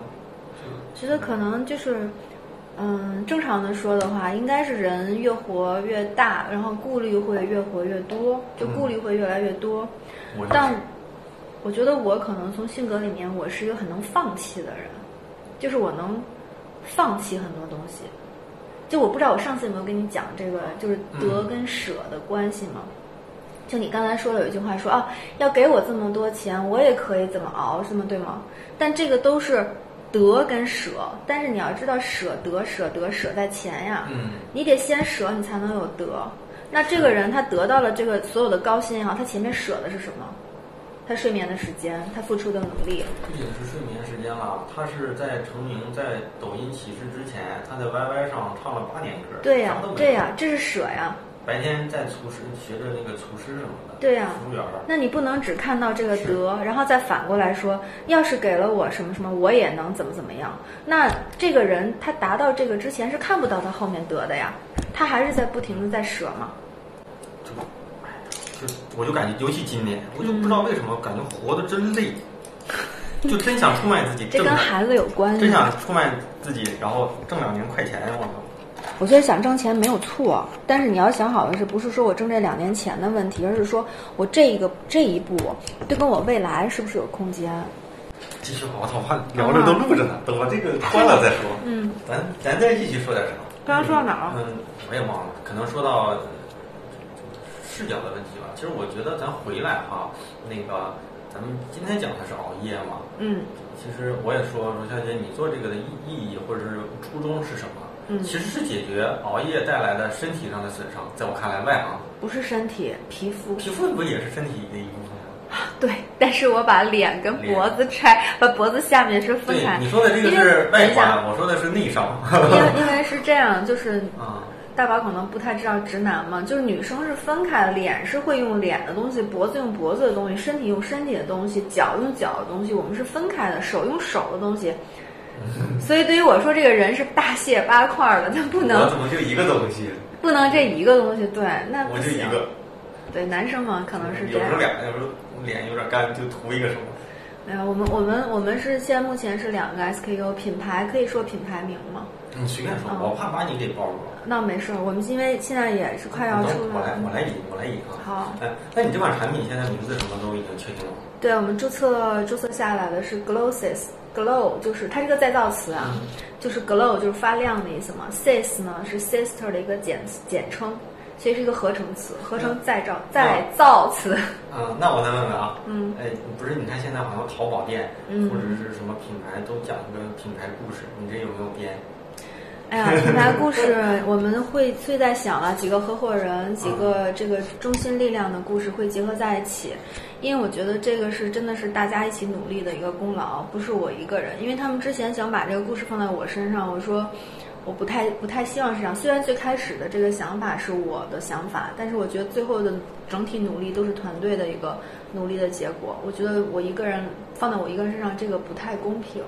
觉得可能就是，嗯，正常的说的话，应该是人越活越大，然后顾虑会越活越多，就顾虑会越来越多。但我觉得我可能从性格里面，我是一个很能放弃的人，就是我能放弃很多东西。就我不知道我上次有没有跟你讲这个，就是得跟舍的关系吗？就你刚才说了有一句话说啊，要给我这么多钱，我也可以怎么熬，是吗对吗？但这个都是得跟舍，但是你要知道舍得舍得舍在前呀，嗯，你得先舍，你才能有得。那这个人他得到了这个所有的高薪也好，他前面舍的是什么？他睡眠的时间，他付出的努力。不仅是睡眠时间了，他是在成名在抖音起势之前，他在 YY 上唱了八年歌，对呀，对呀，这是舍呀。白天在厨师学着那个厨师什么的，对呀，服务员。那你不能只看到这个德，然后再反过来说，要是给了我什么什么，我也能怎么怎么样。那这个人他达到这个之前是看不到他后面得的呀，他还是在不停的在舍嘛。就，就我就感觉，尤其今年，我就不知道为什么感觉活的真累，就真想出卖自己。这跟孩子有关系。真想出卖自己，然后挣两年快钱，我操！我觉得想挣钱没有错，但是你要想好的是，不是说我挣这两年钱的问题，而是说我这一个这一步，对跟我未来是不是有空间？继续，我操，聊着都录着呢，等我这个关了再说。嗯，咱咱再继续说点什么？刚刚说到哪儿？嗯，我也忘了，可能说到视角的问题吧。其实我觉得咱回来哈，那个咱们今天讲的是熬夜嘛。嗯。其实我也说罗，小姐，你做这个的意意义或者是初衷是什么？嗯，其实是解决熬夜带来的身体上的损伤，在我看来，外行不是身体，皮肤，皮肤不也是身体的一部分吗？对，但是我把脸跟脖子拆，把脖子下面是分开。你说的这个是外伤，我说的是内伤。因为因为是这样，就是啊 大宝可能不太知道直男嘛，就是女生是分开的，脸是会用脸的东西，脖子用脖子的东西，身体用身体的东西，脚用脚的东西，我们是分开的，手用手的东西。所以对于我说，这个人是大卸八块的，他不能。我怎么就一个东西？不能这一个东西，对，那我就一个。对，男生嘛，可能是这样。有时候俩，有时候脸有点干，就涂一个什么。没有，我们我们我们是现在目前是两个 SKU 品牌，可以说品牌名吗？你随便说，我怕把你给暴露了。那没事，我们因为现在也是快要出了。我来，我来引，我来引啊。好。哎，那你这款产品现在名字什么都已经确定了？对，我们注册注册下来的是 Glosses。Glow 就是它是个再造词啊，就是 glow 就是发亮的意思嘛。Sis 呢是 sister 的一个简简称，所以是一个合成词，合成再造再造词。嗯，那我再问问啊，嗯，哎，不是，你看现在好像淘宝店或者是什么品牌都讲一个品牌故事，你这有没有编？哎呀，品牌故事我们会最在想了几个合伙人，几个这个中心力量的故事会结合在一起，因为我觉得这个是真的是大家一起努力的一个功劳，不是我一个人。因为他们之前想把这个故事放在我身上，我说我不太不太希望是这样。虽然最开始的这个想法是我的想法，但是我觉得最后的整体努力都是团队的一个努力的结果。我觉得我一个人放在我一个人身上，这个不太公平。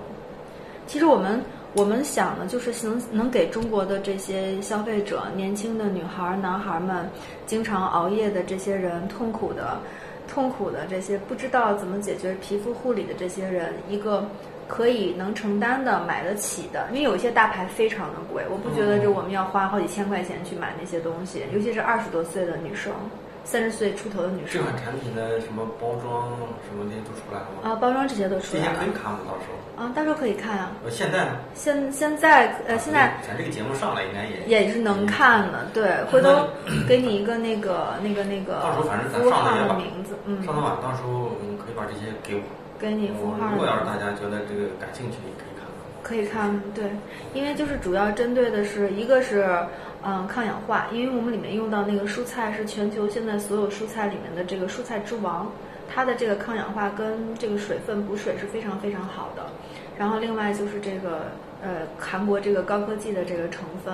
其实我们。我们想的就是能能给中国的这些消费者，年轻的女孩、男孩们，经常熬夜的这些人，痛苦的、痛苦的这些不知道怎么解决皮肤护理的这些人，一个可以能承担的、买得起的。因为有一些大牌非常的贵，我不觉得这我们要花好几千块钱去买那些东西，尤其是二十多岁的女生。三十岁出头的女生，这款产品的什么包装什么的都出来了吗？啊，包装这些都出来了。可以看吗？到时候？啊，到时候可以看啊。现在呢？现现在呃，现在咱这个节目上来应该也也是能看的。对，回头 给你一个那个那个那个到时候反正咱上号的名字，嗯，上头晚到时候嗯可以把这些给我。给你符号。如果要是大家觉得这个感兴趣，也可以看。可以看，对，因为就是主要针对的是一个是。嗯，抗氧化，因为我们里面用到那个蔬菜是全球现在所有蔬菜里面的这个蔬菜之王，它的这个抗氧化跟这个水分补水是非常非常好的。然后另外就是这个呃韩国这个高科技的这个成分，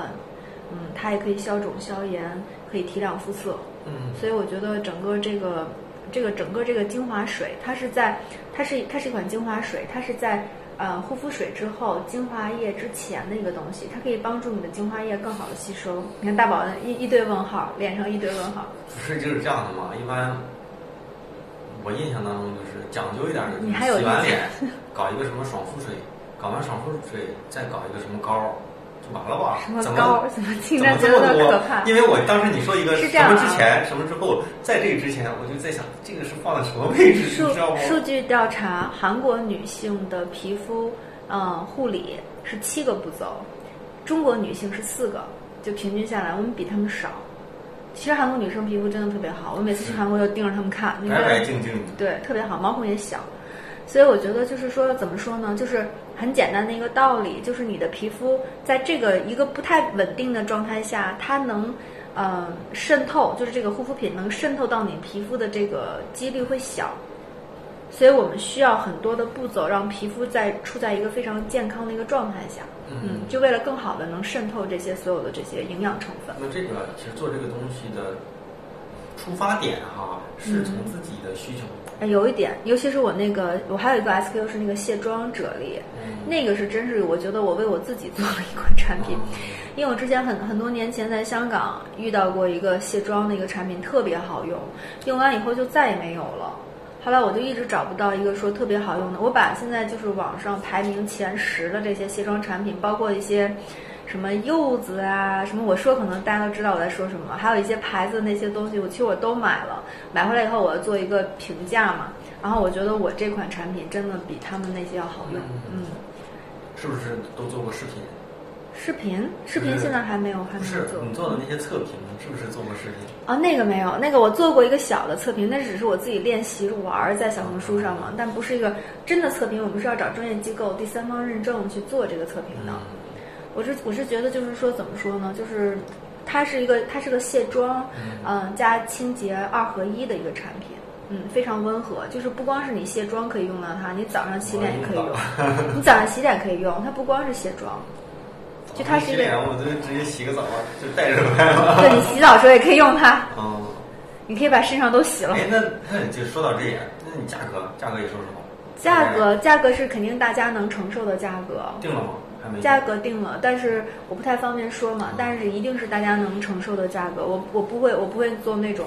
嗯，它也可以消肿消炎，可以提亮肤色。嗯，所以我觉得整个这个这个整个这个精华水，它是在它是它是一款精华水，它是在。呃，护肤水之后，精华液之前的一个东西，它可以帮助你的精华液更好的吸收。你看大宝一一堆问号，脸上一堆问号。不是就是这样的吗？一般我印象当中就是讲究一点的，你还有洗完脸搞一个什么爽肤水，搞完爽肤水再搞一个什么膏。完了吧？什么高？怎么听着觉得可怕？因为我当时你说一个什么之前，什么之后，在这个之前，我就在想，这个是放在什么位置？数？数据调查，韩国女性的皮肤，嗯，护理是七个步骤，中国女性是四个，就平均下来，我们比他们少。其实韩国女生皮肤真的特别好，我每次去韩国就盯着她们看，白白净净的，对，特别好，毛孔也小。所以我觉得就是说，怎么说呢？就是很简单的一个道理，就是你的皮肤在这个一个不太稳定的状态下，它能呃渗透，就是这个护肤品能渗透到你皮肤的这个几率会小。所以我们需要很多的步骤，让皮肤在处在一个非常健康的一个状态下。嗯，就为了更好的能渗透这些所有的这些营养成分。那这个其实做这个东西的出发点哈，是从自己的需求。有一点，尤其是我那个，我还有一个 SKU 是那个卸妆啫喱，那个是真是我觉得我为我自己做了一款产品，因为我之前很很多年前在香港遇到过一个卸妆的一个产品，特别好用，用完以后就再也没有了。后来我就一直找不到一个说特别好用的，我把现在就是网上排名前十的这些卸妆产品，包括一些。什么柚子啊，什么我说可能大家都知道我在说什么，还有一些牌子那些东西，我其实我都买了，买回来以后我要做一个评价嘛，然后我觉得我这款产品真的比他们那些要好用，嗯。是不是都做过视频？视频，视频现在还没有，还没有做。你做的那些测评，是不是做过视频？啊，那个没有，那个我做过一个小的测评，那只是我自己练习玩在小红书上嘛，但不是一个真的测评，我们是要找专业机构第三方认证去做这个测评的。我是我是觉得就是说怎么说呢，就是它是一个它是个卸妆，嗯，加清洁二合一的一个产品，嗯，非常温和。就是不光是你卸妆可以用到它，你早上洗脸也可以用，你早上洗脸可以用。它不光是卸妆，就它是一个。洗脸我就直接洗个澡就带着。对你洗澡时候也可以用它。哦。你可以把身上都洗了。哎，那那就说到这点，那你价格价格也说说。价格价格是肯定大家能承受的价格。定了吗？价格定了，但是我不太方便说嘛。但是一定是大家能承受的价格。我我不会我不会做那种，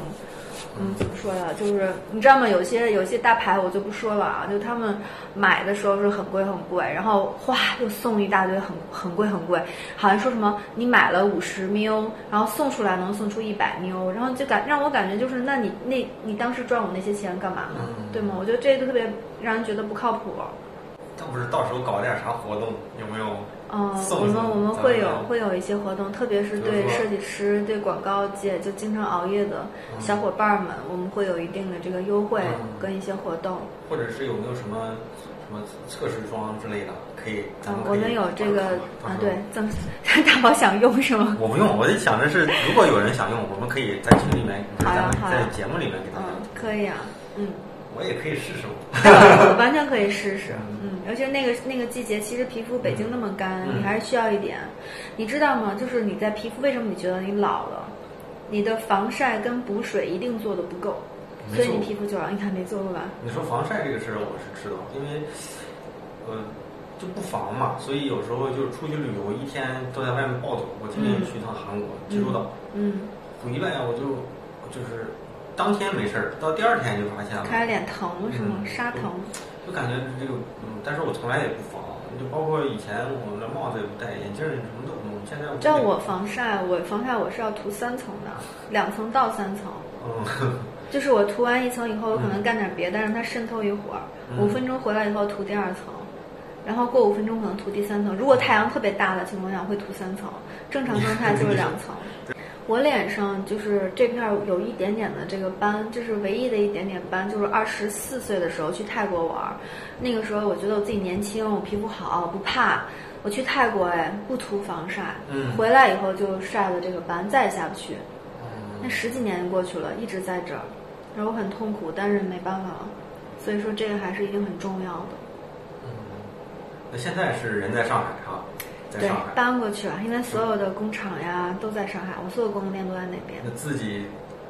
嗯，怎么说呀？就是你知道吗？有些有些大牌我就不说了啊。就他们买的时候是很贵很贵，然后哗又送一大堆很很贵很贵，好像说什么你买了五十 ml，然后送出来能送出一百 ml，然后就感让我感觉就是那你那你当时赚我那些钱干嘛呢？对吗？我觉得这个特别让人觉得不靠谱。那不是到时候搞点啥活动，有没有？嗯，我们我们会有会有一些活动，特别是对设计师、对广告界就经常熬夜的小伙伴们，我们会有一定的这个优惠跟一些活动。或者是有没有什么什么测试装之类的，可以？嗯，我们有这个啊，对，赠 大宝想用是吗？我不用，我就想着是，如果有人想用，我们可以在群里面，咱们在节目里面给他。嗯，可以啊，嗯。我也可以试试，完全可以试试。嗯，而且那个那个季节，其实皮肤北京那么干，你还是需要一点。你知道吗？就是你在皮肤为什么你觉得你老了？你的防晒跟补水一定做的不够，所以你皮肤就老。你看没做过吧？你说防晒这个事儿，我是知道，因为呃就不防嘛，所以有时候就出去旅游，一天都在外面暴走。我今年去一趟韩国济州岛，嗯，回来我就就是。当天没事儿，到第二天就发现了，开始脸疼是吗？沙疼，就感觉这个，嗯，但是我从来也不防，就包括以前我那帽子也不戴，眼镜什么都不弄，现在。叫我防晒，我防晒我是要涂三层的，两层到三层。嗯。就是我涂完一层以后，我可能干点别的，让它渗透一会儿，五分钟回来以后涂第二层，然后过五分钟可能涂第三层。如果太阳特别大的情况下会涂三层，正常状态就是两层。我脸上就是这片有一点点的这个斑，这是唯一的一点点斑，就是二十四岁的时候去泰国玩，那个时候我觉得我自己年轻，我皮肤好，不怕。我去泰国哎，不涂防晒，回来以后就晒了这个斑，再也下不去。那十几年过去了，一直在这儿，然后我很痛苦，但是没办法了。所以说这个还是一定很重要的。嗯，那现在是人在上海哈。对，搬过去了，因为所有的工厂呀都在上海，我所有供应链都在那边。那自己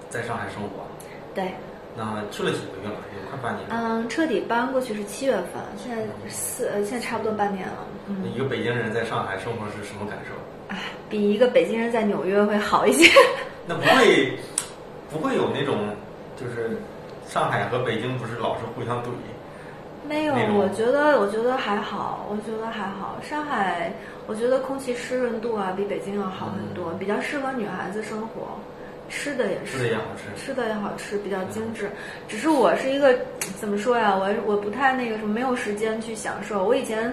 在上海生活？对。那去了几个月了？有快半年。嗯，彻底搬过去是七月份，现在四呃，现在差不多半年了。嗯。一个北京人在上海生活是什么感受？哎，比一个北京人在纽约会好一些。那不会，不会有那种，就是上海和北京不是老是互相怼？没有，我觉得我觉得还好，我觉得还好。上海，我觉得空气湿润度啊比北京要好很多，比较适合女孩子生活，吃的也是，吃的也好吃，吃的也好吃，比较精致。只是我是一个怎么说呀？我我不太那个什么，没有时间去享受。我以前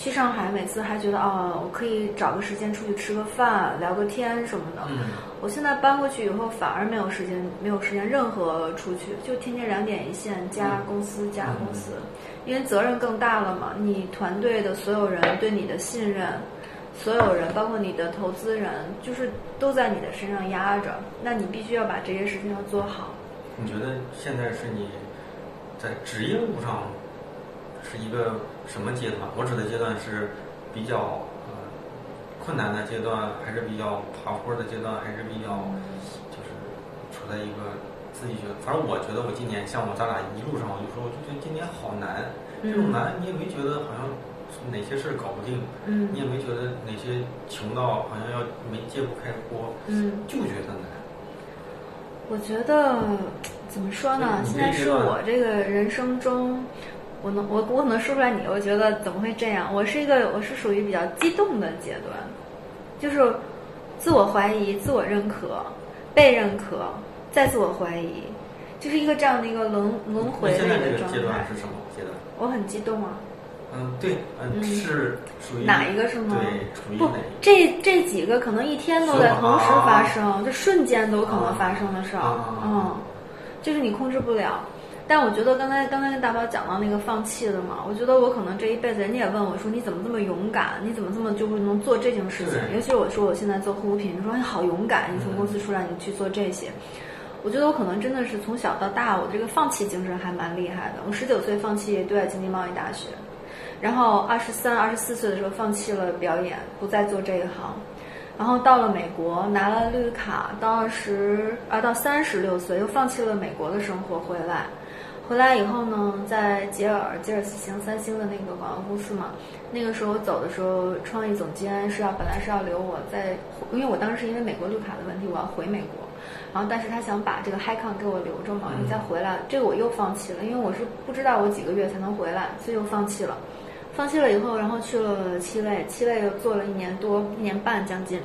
去上海每次还觉得哦，我可以找个时间出去吃个饭、聊个天什么的。嗯。我现在搬过去以后，反而没有时间，没有时间任何出去，就天天两点一线，加公司加公司，因为责任更大了嘛。你团队的所有人对你的信任，所有人包括你的投资人，就是都在你的身上压着，那你必须要把这些事情要做好。你觉得现在是你在职业路上是一个什么阶段？我指的阶段是比较。困难的阶段，还是比较爬坡的阶段，还是比较就是处在一个自己觉得，反正我觉得我今年像我咱俩一路上，我就说我就觉得今年好难。这种难你也没觉得好像哪些事儿搞不定，嗯，你也没觉得哪些穷到好像要没揭不开锅，嗯，就觉得难。我觉得怎么说呢？现在是我这个人生中。我能我我可能说出来你，我觉得怎么会这样？我是一个我是属于比较激动的阶段，就是自我怀疑、自我认可、被认可、再自我怀疑，就是一个这样的一个轮轮回的一个状态。阶段是什么阶段？我很激动啊。嗯，对，嗯，是属于哪一个是吗？不，这这几个可能一天都在同时发生，就瞬间都可能发生的事儿，嗯，就是你控制不了。但我觉得刚才刚才跟大宝讲到那个放弃的嘛，我觉得我可能这一辈子，人家也问我说你怎么这么勇敢，你怎么这么就会能做这件事情？尤其是我说我现在做护肤品，你说你好勇敢，你从公司出来你去做这些，我觉得我可能真的是从小到大我这个放弃精神还蛮厉害的。我十九岁放弃对外经济贸易大学，然后二十三、二十四岁的时候放弃了表演，不再做这一行，然后到了美国拿了绿卡，到二十啊到三十六岁又放弃了美国的生活回来。回来以后呢，在吉尔吉尔斯星三星的那个广告公司嘛，那个时候走的时候，创意总监是要本来是要留我在，因为我当时是因为美国绿卡的问题，我要回美国，然后但是他想把这个 HiCon 给我留着嘛，你再回来，这个我又放弃了，因为我是不知道我几个月才能回来，所以又放弃了。放弃了以后，然后去了七位，七位又做了一年多，一年半将近。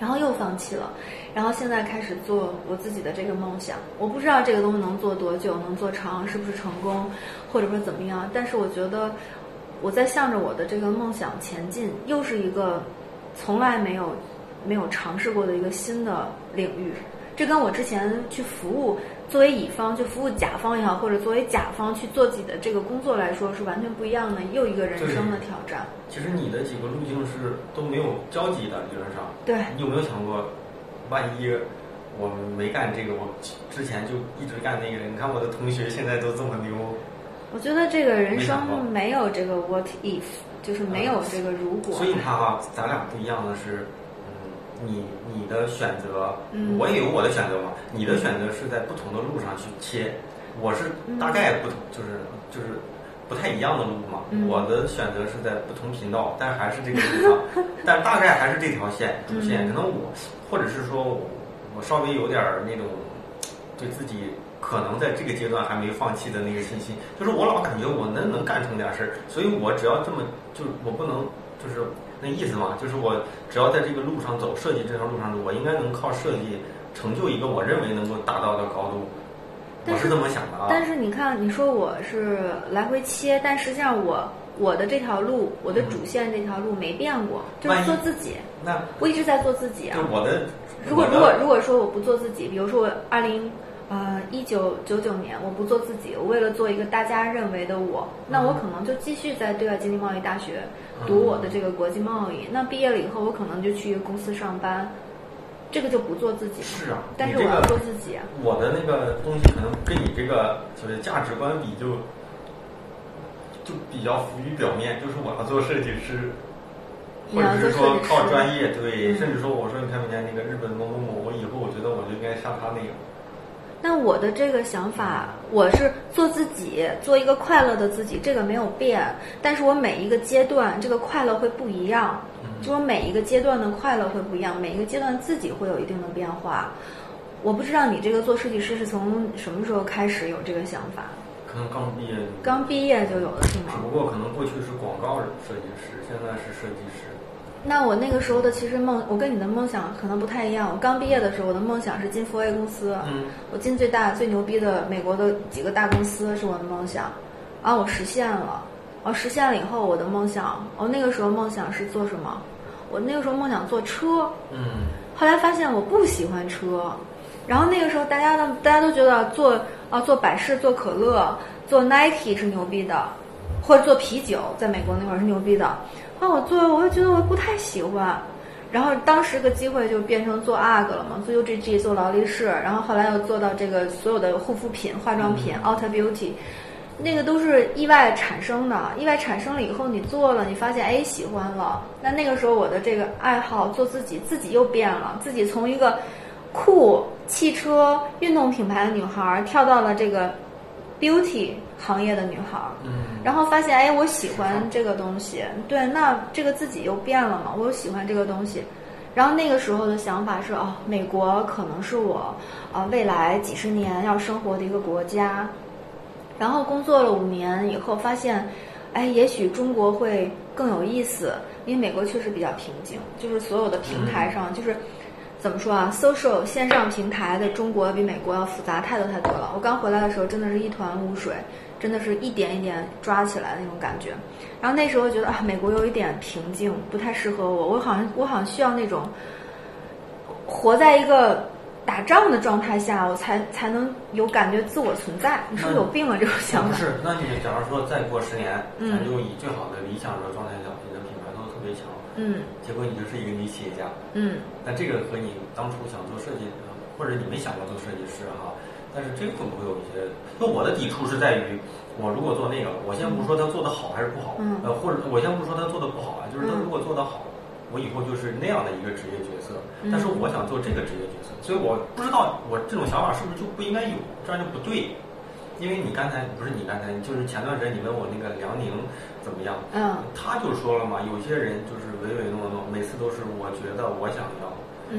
然后又放弃了，然后现在开始做我自己的这个梦想。我不知道这个东西能做多久，能做长，是不是成功，或者说怎么样？但是我觉得我在向着我的这个梦想前进，又是一个从来没有没有尝试过的一个新的领域。这跟我之前去服务。作为乙方就服务甲方也好，或者作为甲方去做自己的这个工作来说，是完全不一样的，又一个人生的挑战。其实你的几个路径是都没有交集的，理论上。对。你有没有想过，万一我没干这个，我之前就一直干那个？你看我的同学现在都这么牛。我觉得这个人生没有这个 what if，就是没有这个如果。所以你看哈，咱俩不一样的是。你你的选择，我也有我的选择嘛。你的选择是在不同的路上去切，我是大概不同，就是就是不太一样的路嘛。我的选择是在不同频道，但还是这个地方，但大概还是这条线主线。可能我或者是说我稍微有点那种对自己可能在这个阶段还没放弃的那个信心，就是我老感觉我能能干成点事儿，所以我只要这么就我不能就是。那意思嘛，就是我只要在这个路上走，设计这条路上走，我应该能靠设计成就一个我认为能够达到的高度。我是这么想的啊。但是你看，你说我是来回切，但实际上我我的这条路，我的主线这条路没变过，就是做自己。那我一直在做自己啊。就我的。如果如果如果说我不做自己，比如说我二零。呃，一九九九年，我不做自己，我为了做一个大家认为的我，那我可能就继续在对外经济贸易大学读我的这个国际贸易。那毕业了以后，我可能就去一个公司上班，这个就不做自己。是啊，但是我要做自己。我的那个东西可能跟你这个就是价值观比，就就比较浮于表面。就是我要做设计师，或者是说靠专业，对，甚至说我说你看没见那个日本某某某，我以后我觉得我就应该像他那样。那我的这个想法，我是做自己，做一个快乐的自己，这个没有变。但是我每一个阶段，这个快乐会不一样。就我每一个阶段的快乐会不一样，每一个阶段自己会有一定的变化。我不知道你这个做设计师是从什么时候开始有这个想法？可能刚毕业。刚毕业就有了是吗？只不过可能过去是广告设计师，现在是设计师。那我那个时候的其实梦，我跟你的梦想可能不太一样。我刚毕业的时候，我的梦想是进 4A 公司，我进最大最牛逼的美国的几个大公司是我的梦想，然后我实现了。哦，实现了以后，我的梦想，我，那个时候梦想是做什么？我那个时候梦想做车，嗯，后来发现我不喜欢车，然后那个时候大家呢大家都觉得做啊做百事、做可乐、做 Nike 是牛逼的，或者做啤酒，在美国那会儿是牛逼的，后来我做，我又觉得我不太喜欢，然后当时个机会就变成做 UGG 了嘛，做 UGG 做劳力士，然后后来又做到这个所有的护肤品、化妆品，Ulta Beauty。那个都是意外产生的，意外产生了以后，你做了，你发现哎喜欢了。那那个时候我的这个爱好做自己，自己又变了，自己从一个酷汽车运动品牌的女孩跳到了这个 beauty 行业的女孩。嗯。然后发现哎我喜欢这个东西，对，那这个自己又变了嘛，我又喜欢这个东西。然后那个时候的想法是哦，美国可能是我啊未来几十年要生活的一个国家。然后工作了五年以后，发现，哎，也许中国会更有意思，因为美国确实比较平静，就是所有的平台上，就是怎么说啊，social 线上平台的中国比美国要复杂太多太多了。我刚回来的时候，真的是一团污水，真的是一点一点抓起来的那种感觉。然后那时候觉得啊，美国有一点平静，不太适合我，我好像我好像需要那种活在一个。打仗的状态下，我才才能有感觉自我存在。你是不是有病啊？这种想法？不是，那你假如说再过十年，咱就以最好的理想的状态讲，你的品牌都特别强，嗯，结果你就是一个女企业家，嗯，那这个和你当初想做设计，或者你没想过做设计师哈，但是这个会不会有一些？那我的抵触是在于，我如果做那个，我先不说他做的好还是不好，嗯，呃，或者我先不说他做的不好啊，就是他如果做的好。我以后就是那样的一个职业角色，但是我想做这个职业角色，所以我不知道我这种想法是不是就不应该有，这样就不对。因为你刚才不是你刚才，就是前段时间你问我那个梁宁怎么样，嗯，他就说了嘛，有些人就是唯唯诺诺，每次都是我觉得我想要，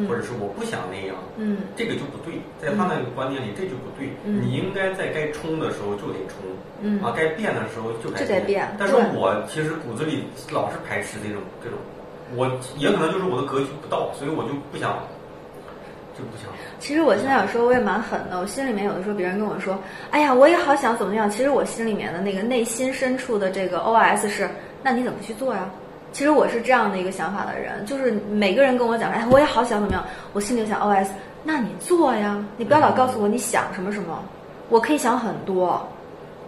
或者是我不想那样，嗯，这个就不对，在他那个观念里这就不对，你应该在该冲的时候就得冲，嗯，啊，该变的时候就该变，但是我其实骨子里老是排斥这种这种。我也可能就是我的格局不到，所以我就不想，就不想。其实我现在有时候我也蛮狠的，我心里面有的时候别人跟我说，哎呀，我也好想怎么样。其实我心里面的那个内心深处的这个 OS 是，那你怎么去做呀？其实我是这样的一个想法的人，就是每个人跟我讲，哎，我也好想怎么样，我心里想 OS，那你做呀，你不要老告诉我你想什么什么，我可以想很多。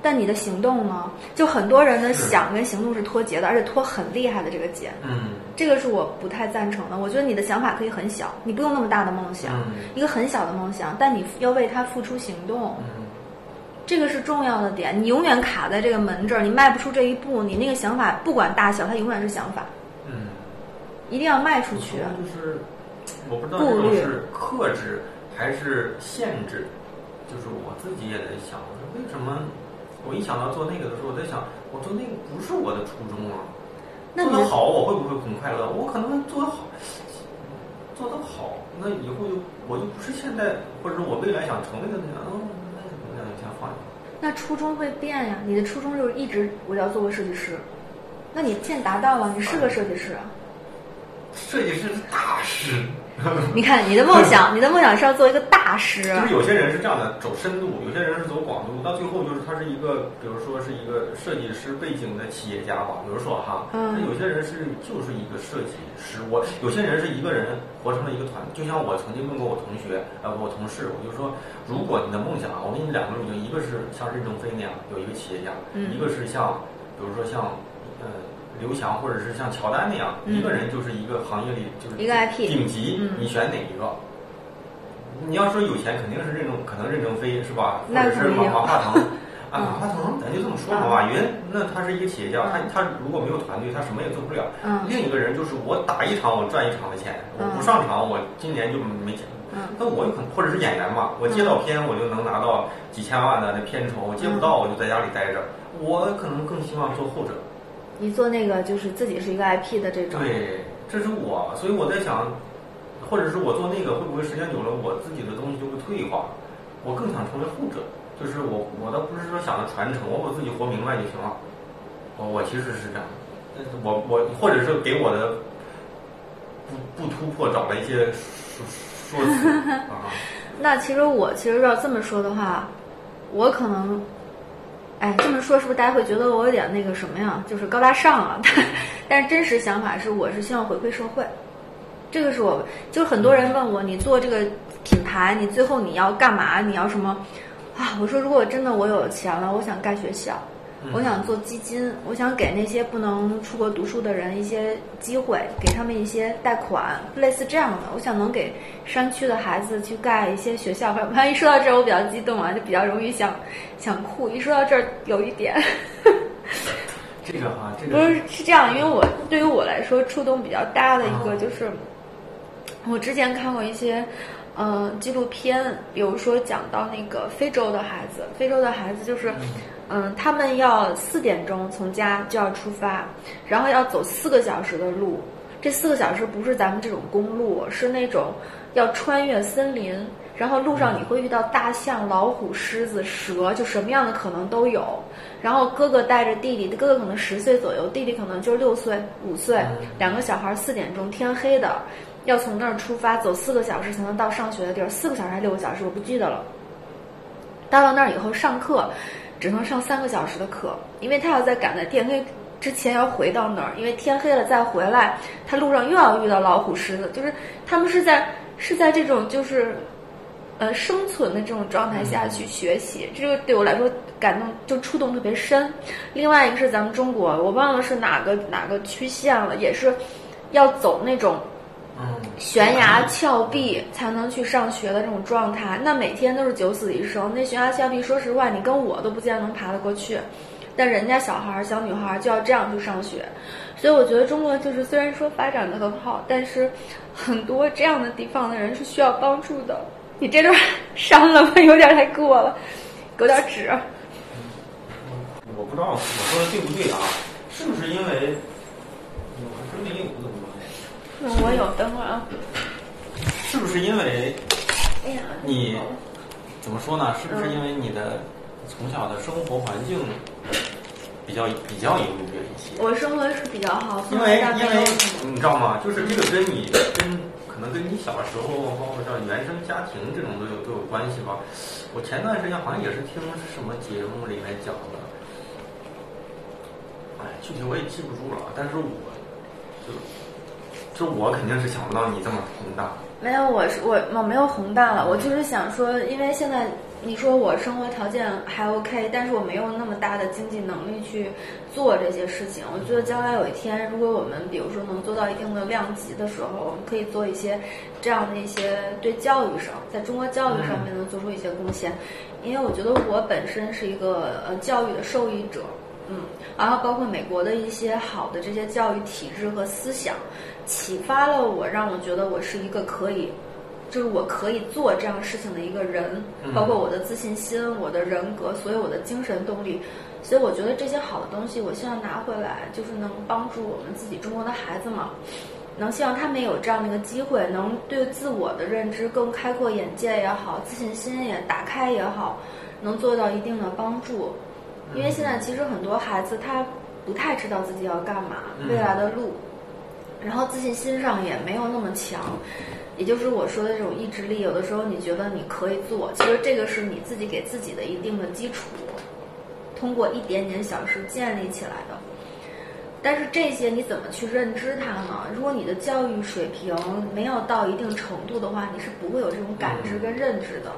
但你的行动呢？就很多人的想跟行动是脱节的，而且脱很厉害的这个节。嗯，这个是我不太赞成的。我觉得你的想法可以很小，你不用那么大的梦想，一个很小的梦想，但你要为它付出行动。嗯，这个是重要的点。你永远卡在这个门这儿，你迈不出这一步，你那个想法不管大小，它永远是想法。嗯，一定要迈出去。就是我不知道这种是克制还是限制，就是我自己也在想，我说为什么？我一想到做那个的时候，我在想，我做那个不是我的初衷啊。做得好，我会不会很快乐？我可能做得好，做得好，那以后就我就不是现在，或者我未来想成为的那样，嗯，那那先放下。那初衷会变呀，你的初衷就是一直我要做个设计师，那你现在达到了，你是个设计师。设计师是大师。你看，你的梦想，你的梦想是要做一个大师。就是有些人是这样的，走深度；有些人是走广度。到最后，就是他是一个，比如说是一个设计师背景的企业家吧。比如说哈，那有些人是就是一个设计师。我有些人是一个人活成了一个团。就像我曾经问过我同学，呃，我同事，我就说，如果你的梦想啊，我给你两个路径，一个是像任正非那样有一个企业家，一个是像，比如说像，呃。刘翔或者是像乔丹那样，一个人就是一个行业里就是一个 IP 顶级，你选哪一个？你要说有钱，肯定是任正，可能任正非是吧？或者是马马化腾啊，马化腾，咱就这么说吧。马云那他是一个企业家，他他如果没有团队，他什么也做不了。另一个人就是我打一场我赚一场的钱，我不上场我今年就没钱。那我有可能或者是演员嘛，我接到片我就能拿到几千万的那片酬，我接不到我就在家里待着。我可能更希望做后者。你做那个就是自己是一个 IP 的这种，对，这是我，所以我在想，或者是我做那个会不会时间久了，我自己的东西就会退化？我更想成为后者，就是我我倒不是说想着传承，我我自己活明白就行了。我我其实是这样，我我或者是给我的不不突破找了一些说说 辞啊。那其实我其实要这么说的话，我可能。哎，这么说是不是大家会觉得我有点那个什么呀？就是高大上啊？但是真实想法是，我是希望回馈社会。这个是我，就很多人问我，你做这个品牌，你最后你要干嘛？你要什么？啊，我说如果真的我有钱了，我想盖学校。我想做基金，我想给那些不能出国读书的人一些机会，给他们一些贷款，类似这样的。我想能给山区的孩子去盖一些学校。反正一说到这儿，我比较激动啊，就比较容易想想哭。一说到这儿，有一点。这个哈，这 个不是是这样，因为我对于我来说触动比较大的一个就是，我之前看过一些嗯纪录片，比如说讲到那个非洲的孩子，非洲的孩子就是。嗯，他们要四点钟从家就要出发，然后要走四个小时的路。这四个小时不是咱们这种公路，是那种要穿越森林，然后路上你会遇到大象、老虎、狮子、蛇，就什么样的可能都有。然后哥哥带着弟弟，哥哥可能十岁左右，弟弟可能就六岁、五岁，两个小孩四点钟天黑的要从那儿出发，走四个小时才能到上学的地儿，四个小时还六个小时，我不记得了。到了那儿以后上课。只能上三个小时的课，因为他要在赶在天黑之前要回到那儿，因为天黑了再回来，他路上又要遇到老虎、狮子，就是他们是在是在这种就是呃生存的这种状态下去学习，这个对我来说感动就触动特别深。另外一个是咱们中国，我忘了是哪个哪个区县了，也是要走那种。悬崖峭壁才能去上学的这种状态，那每天都是九死一生。那悬崖峭壁，说实话，你跟我都不见得能爬得过去，但人家小孩儿、小女孩儿就要这样去上学。所以我觉得中国就是虽然说发展的很好，但是很多这样的地方的人是需要帮助的。你这段删了吧，有点太过了，给我点纸。我不知道我说的对不对啊？是不是因为我还真没有我有，等会儿啊。是不是因为？哎呀，你怎么说呢？是不是因为你的从小的生活环境比较比较优越一些？我生活是比较好，因为因为你知道吗？就是这个跟你跟可能跟你小时候，包括叫原生家庭这种都有都有关系吧。我前段时间好像也是听什么节目里面讲的，哎，具体我也记不住了，但是我就。就我肯定是想不到你这么宏大。没有，我是我我没有宏大了，我就是想说，因为现在你说我生活条件还 OK，但是我没有那么大的经济能力去做这些事情。我觉得将来有一天，如果我们比如说能做到一定的量级的时候，我们可以做一些这样的一些对教育上，在中国教育上面能做出一些贡献。因为我觉得我本身是一个呃教育的受益者，嗯，然后包括美国的一些好的这些教育体制和思想。启发了我，让我觉得我是一个可以，就是我可以做这样事情的一个人，包括我的自信心、我的人格，所有我的精神动力。所以我觉得这些好的东西，我希望拿回来，就是能帮助我们自己中国的孩子嘛，能希望他们有这样的一个机会，能对自我的认知更开阔眼界也好，自信心也打开也好，能做到一定的帮助。因为现在其实很多孩子他不太知道自己要干嘛，未来的路。然后自信心上也没有那么强，也就是我说的这种意志力，有的时候你觉得你可以做，其实这个是你自己给自己的一定的基础，通过一点点小事建立起来的。但是这些你怎么去认知它呢？如果你的教育水平没有到一定程度的话，你是不会有这种感知跟认知的。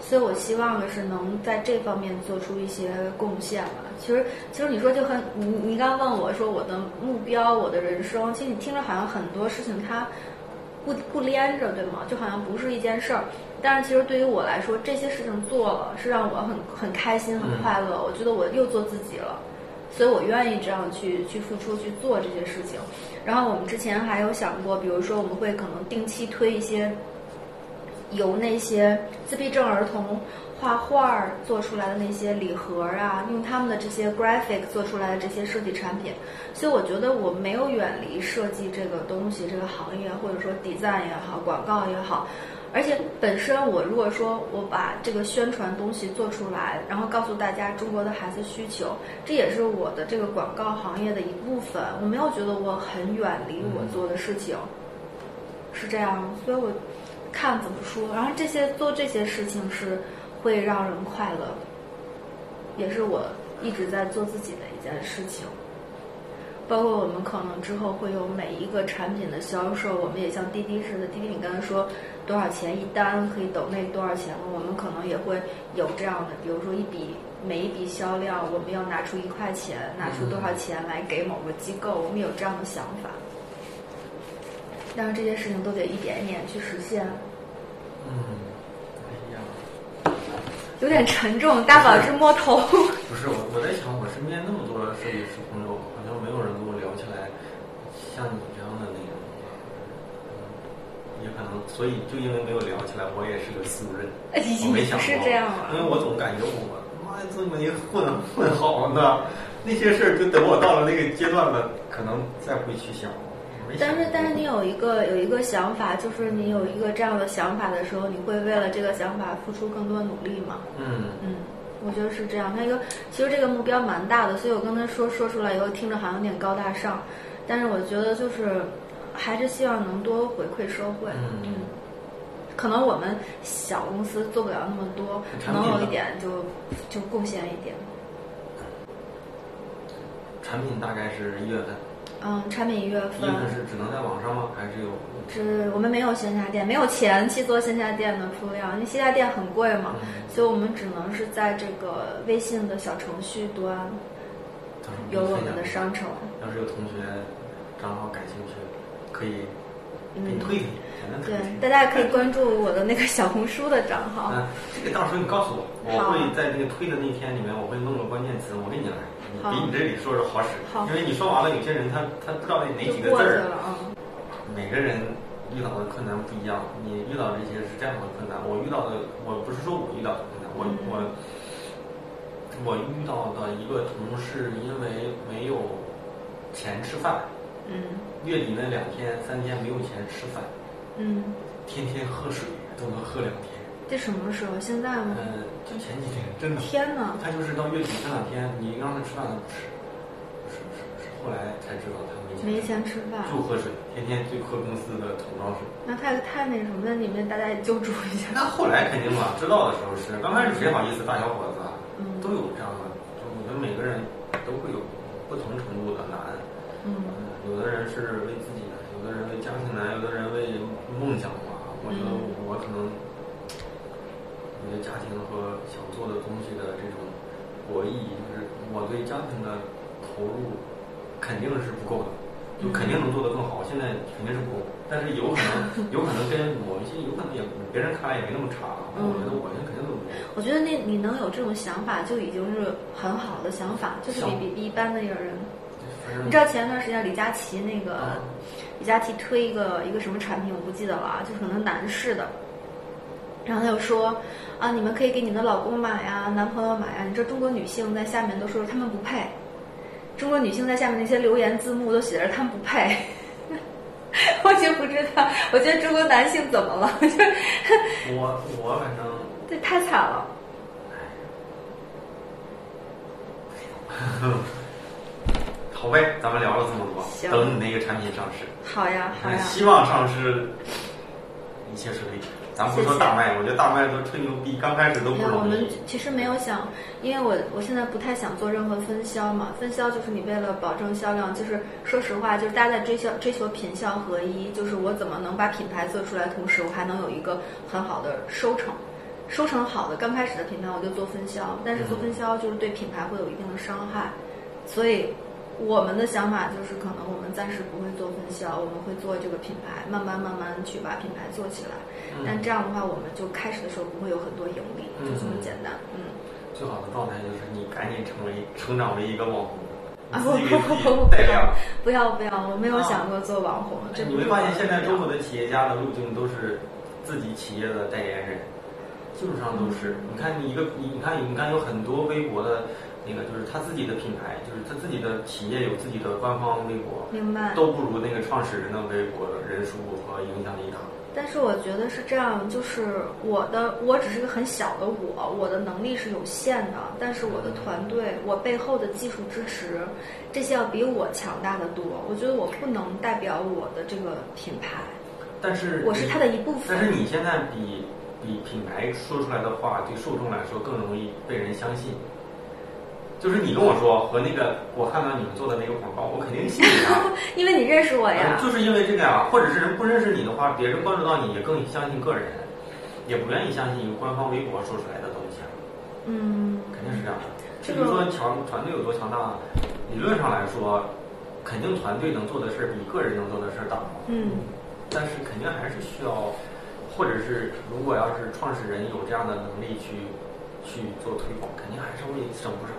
所以我希望的是能在这方面做出一些贡献吧。其实，其实你说就很你你刚问我说我的目标，我的人生，其实你听着好像很多事情它不不连着，对吗？就好像不是一件事儿。但是其实对于我来说，这些事情做了是让我很很开心、很快乐。我觉得我又做自己了，所以我愿意这样去去付出去做这些事情。然后我们之前还有想过，比如说我们会可能定期推一些。由那些自闭症儿童画画做出来的那些礼盒啊，用他们的这些 graphic 做出来的这些设计产品，所以我觉得我没有远离设计这个东西这个行业，或者说 design 也好，广告也好。而且本身我如果说我把这个宣传东西做出来，然后告诉大家中国的孩子需求，这也是我的这个广告行业的一部分。我没有觉得我很远离我做的事情，是这样，所以我。看怎么说，然后这些做这些事情是会让人快乐的，也是我一直在做自己的一件事情。包括我们可能之后会有每一个产品的销售，我们也像滴滴似的，滴滴你刚才说多少钱一单可以抖那多少钱了，我们可能也会有这样的，比如说一笔每一笔销量，我们要拿出一块钱，拿出多少钱来给某个机构，我们有这样的想法。但是这些事情都得一点一点去实现。嗯，哎呀，有点沉重，大宝是摸头。不是我，我在想，我身边那么多设计师朋友。好像没有人跟我聊起来像你这样的那种，也可能，所以就因为没有聊起来，我也是个素人，我没想过，因为我总感觉我妈呀，这么一混混好呢，那些事儿就等我到了那个阶段了，可能再会去想。但是，但是你有一个有一个想法，就是你有一个这样的想法的时候，你会为了这个想法付出更多努力吗？嗯嗯。我觉得是这样，他一个其实这个目标蛮大的，所以我刚才说说出来以后听着好像有点高大上，但是我觉得就是还是希望能多回馈社会。嗯，可能我们小公司做不了那么多，能有一点就就贡献一点。产品大概是一月份。嗯，产品一月份。一月份是只能在网上吗？还是有？是我们没有线下店，没有钱去做线下店的铺料，因为线下店很贵嘛，所以我们只能是在这个微信的小程序端有我们的商城。要是有同学账号感兴趣，可以给你推推。对，大家也可以关注我的那个小红书的账号。嗯，这个到时候你告诉我，我会在那个推的那天里面，我会弄个关键词，我给你来，比你这里说说好使。因为你说完了，有些人他他不知道那哪几个字儿。每个人遇到的困难不一样，你遇到这些是这样的困难，我遇到的我不是说我遇到的困难，我我我遇到的一个同事因为没有钱吃饭，嗯，月底那两天三天没有钱吃饭，嗯，天天喝水都能喝两天。这什么时候？现在吗？嗯，就前几天，真的。天呐，他就是到月底这两天，你让他吃饭他不吃，不吃，不吃，后来才知道他。没钱吃饭，就喝水，天天就喝公司的桶装水。那太太那什么，那你们大家也救助一下。那后来肯定嘛，知道的时候是，刚开始谁好意思？大小伙子，都有这样的。就我们每个人都会有不同程度的难。嗯，有的人是为自己难，有的人为家庭难，有的人为梦想嘛。我觉得我可能，为家庭和想做的东西的这种博弈，就是我对家庭的投入肯定是不够的。就肯定能做得更好，现在肯定是不够，但是有可能，有可能跟某一些，有可能也别人看来也没那么差。我觉得我现在肯定都不够。我觉得那你能有这种想法，就已经是很好的想法，就是比比比一般的一个人。你知道前一段时间李佳琦那个，李佳琦推一个一个什么产品，我不记得了啊，就可能男士的。然后他就说啊，你们可以给你们的老公买呀，男朋友买呀。你知道中国女性在下面都说他们不配。中国女性在下面那些留言字幕都写着他们不配，我就不知道。我觉得中国男性怎么了？我我反正这太惨了。好呗，咱们聊了这么多，等你那个产品上市。好呀，好呀。希望上市一切顺利。咱不说大卖，我觉得大卖都吹牛逼，刚开始都不容易。我们其实没有想，因为我我现在不太想做任何分销嘛。分销就是你为了保证销量，就是说实话，就是大家在追销追求品效合一，就是我怎么能把品牌做出来，同时我还能有一个很好的收成，收成好的刚开始的品牌我就做分销，但是做分销就是对品牌会有一定的伤害，所以。我们的想法就是，可能我们暂时不会做分销，我们会做这个品牌，慢慢慢慢去把品牌做起来。但这样的话，我们就开始的时候不会有很多盈利，就这么简单。嗯。最好的状态就是你赶紧成为成长为一个网红。啊不不不不不要不要不要！我没有想过做网红。你会发现，现在中国的企业家的路径都是自己企业的代言人，基本上都是。你看，你一个你你看你看有很多微博的。那个就是他自己的品牌，就是他自己的企业有自己的官方微博，明白？都不如那个创始人的微博人数和影响力大。但是我觉得是这样，就是我的我只是个很小的我，我的能力是有限的，但是我的团队，我背后的技术支持，这些要比我强大的多。我觉得我不能代表我的这个品牌，但是我是他的一部分。但是你现在比比品牌说出来的话，对受众来说更容易被人相信。就是你跟我说和那个我看到你们做的那个广告，我肯定信你啊，因为你认识我呀。就是因为这个呀，或者是人不认识你的话，别人关注到你也更相信个人，也不愿意相信一个官方微博说出来的东西。嗯，肯定是这样的。至于说强团队有多强大，理论上来说，肯定团队能做的事儿比个人能做的事儿大。嗯，但是肯定还是需要，或者是如果要是创始人有这样的能力去去做推广，肯定还是会省不少。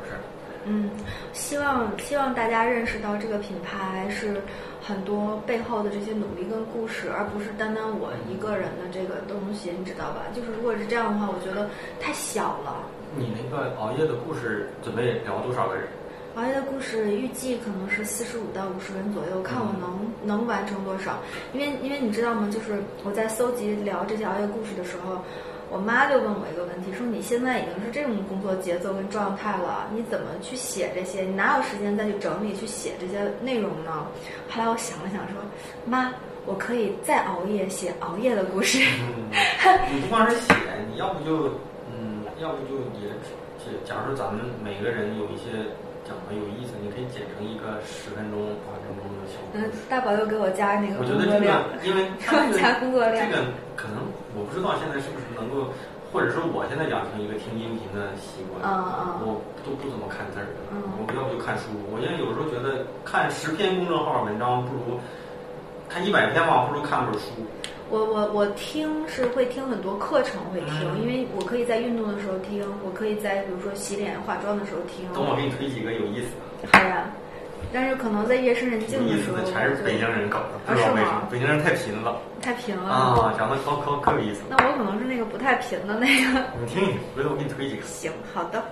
嗯，希望希望大家认识到这个品牌是很多背后的这些努力跟故事，而不是单单我一个人的这个东西，你知道吧？就是如果是这样的话，我觉得太小了。你那个熬夜的故事准备聊多少个人？熬夜的故事预计可能是四十五到五十人左右，看我能能完成多少。因为因为你知道吗？就是我在搜集聊这些熬夜故事的时候。我妈就问我一个问题，说你现在已经是这种工作节奏跟状态了，你怎么去写这些？你哪有时间再去整理去写这些内容呢？后来我想了想，说妈，我可以再熬夜写熬夜的故事。你不光是写，你要不就嗯，要不就也，假如说咱们每个人有一些。讲的有意思，你可以剪成一个十分钟、八分钟的小故事。大宝又给我加那个工作量，因为 加工作量。这个可能我不知道现在是不是能够，或者说我现在养成一个听音频的习惯。嗯我都不怎么看字儿的，我要不就看书。我现在有时候觉得看十篇公众号文章不如看一百篇吧，不如看本书。我我我听是会听很多课程会听，因为我可以在运动的时候听，我可以在比如说洗脸化妆的时候听。等我给你推几个有意思的。好呀，但是可能在夜深人静的时候。意思的全是北京人搞的，不知道为什么。北京人太贫了。太贫了。啊，讲的可可可有意思。那我可能是那个不太贫的那个。你听一听，回头我给你推几个。行，好的。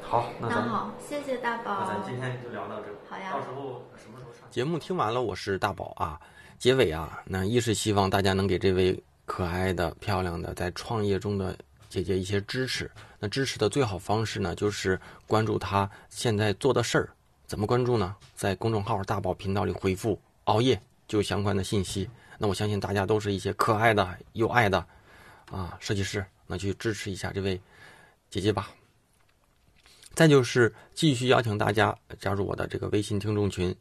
好，那咱好，谢谢大宝。那咱今天就聊到这。好呀。到时候什么时候上？节目听完了，我是大宝啊。结尾啊，那一是希望大家能给这位可爱的、漂亮的在创业中的姐姐一些支持。那支持的最好方式呢，就是关注她现在做的事儿。怎么关注呢？在公众号“大宝频道”里回复“熬夜”就相关的信息。那我相信大家都是一些可爱的、有爱的啊设计师，那去支持一下这位姐姐吧。再就是继续邀请大家加入我的这个微信听众群。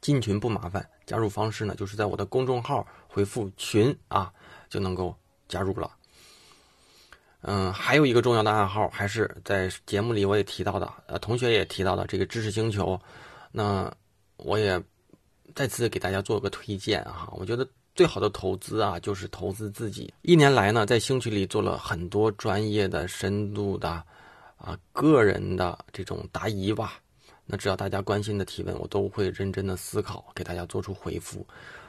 进群不麻烦，加入方式呢，就是在我的公众号回复“群”啊，就能够加入了。嗯，还有一个重要的暗号，还是在节目里我也提到的，呃，同学也提到的这个知识星球。那我也再次给大家做个推荐哈，我觉得最好的投资啊，就是投资自己。一年来呢，在星区里做了很多专业的、深度的啊，个人的这种答疑吧。那只要大家关心的提问，我都会认真的思考，给大家做出回复。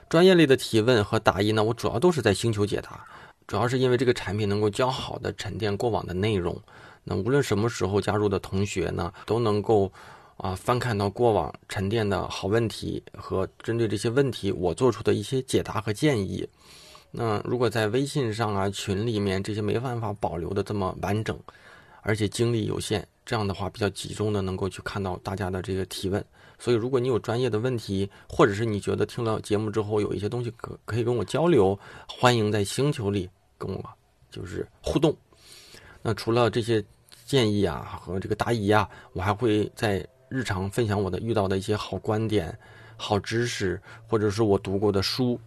专业类的提问和答疑呢，我主要都是在星球解答，主要是因为这个产品能够较好的沉淀过往的内容。那无论什么时候加入的同学呢，都能够啊翻看到过往沉淀的好问题和针对这些问题我做出的一些解答和建议。那如果在微信上啊群里面这些没办法保留的这么完整，而且精力有限。这样的话比较集中的能够去看到大家的这个提问，所以如果你有专业的问题，或者是你觉得听了节目之后有一些东西可可以跟我交流，欢迎在星球里跟我就是互动。那除了这些建议啊和这个答疑啊，我还会在日常分享我的遇到的一些好观点、好知识，或者是我读过的书。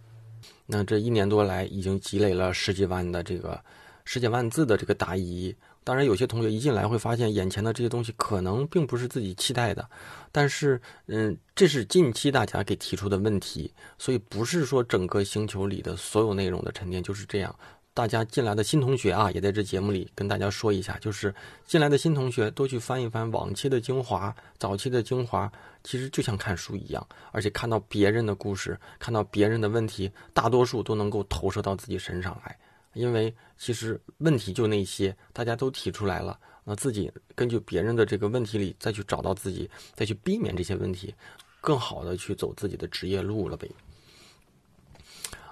那这一年多来已经积累了十几万的这个十几万字的这个答疑。当然，有些同学一进来会发现，眼前的这些东西可能并不是自己期待的，但是，嗯，这是近期大家给提出的问题，所以不是说整个星球里的所有内容的沉淀就是这样。大家进来的新同学啊，也在这节目里跟大家说一下，就是进来的新同学多去翻一翻往期的精华、早期的精华，其实就像看书一样，而且看到别人的故事，看到别人的问题，大多数都能够投射到自己身上来。因为其实问题就那些，大家都提出来了，那自己根据别人的这个问题里再去找到自己，再去避免这些问题，更好的去走自己的职业路了呗。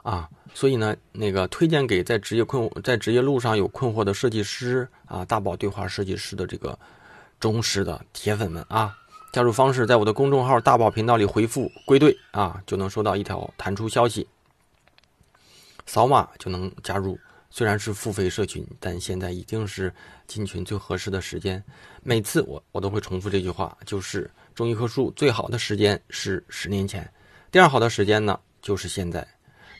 啊，所以呢，那个推荐给在职业困在职业路上有困惑的设计师啊，大宝对话设计师的这个忠实的铁粉们啊，加入方式在我的公众号大宝频道里回复“归队”啊，就能收到一条弹出消息，扫码就能加入。虽然是付费社群，但现在已经是进群最合适的时间。每次我我都会重复这句话，就是种一棵树最好的时间是十年前，第二好的时间呢就是现在。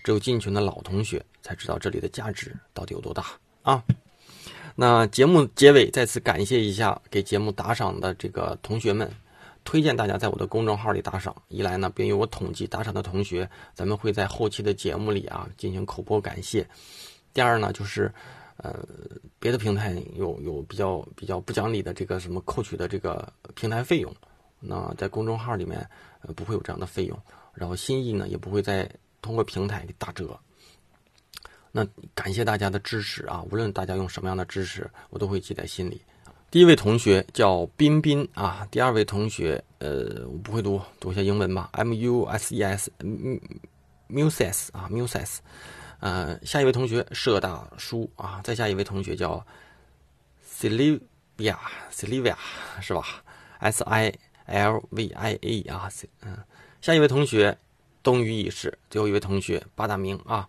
只有进群的老同学才知道这里的价值到底有多大啊！那节目结尾再次感谢一下给节目打赏的这个同学们。推荐大家在我的公众号里打赏，一来呢，便于我统计打赏的同学，咱们会在后期的节目里啊进行口播感谢；第二呢，就是，呃，别的平台有有比较比较不讲理的这个什么扣取的这个平台费用，那在公众号里面呃不会有这样的费用，然后心意呢也不会在通过平台给打折。那感谢大家的支持啊，无论大家用什么样的支持，我都会记在心里。第一位同学叫彬彬啊，第二位同学，呃，我不会读，读一下英文吧，M U S E S，Muses 啊，Muses，呃，下一位同学社大叔啊，再下一位同学叫 Silvia，Silvia 是吧？S I L V I A 啊，嗯，下一位同学冬雨已逝，最后一位同学八大名啊，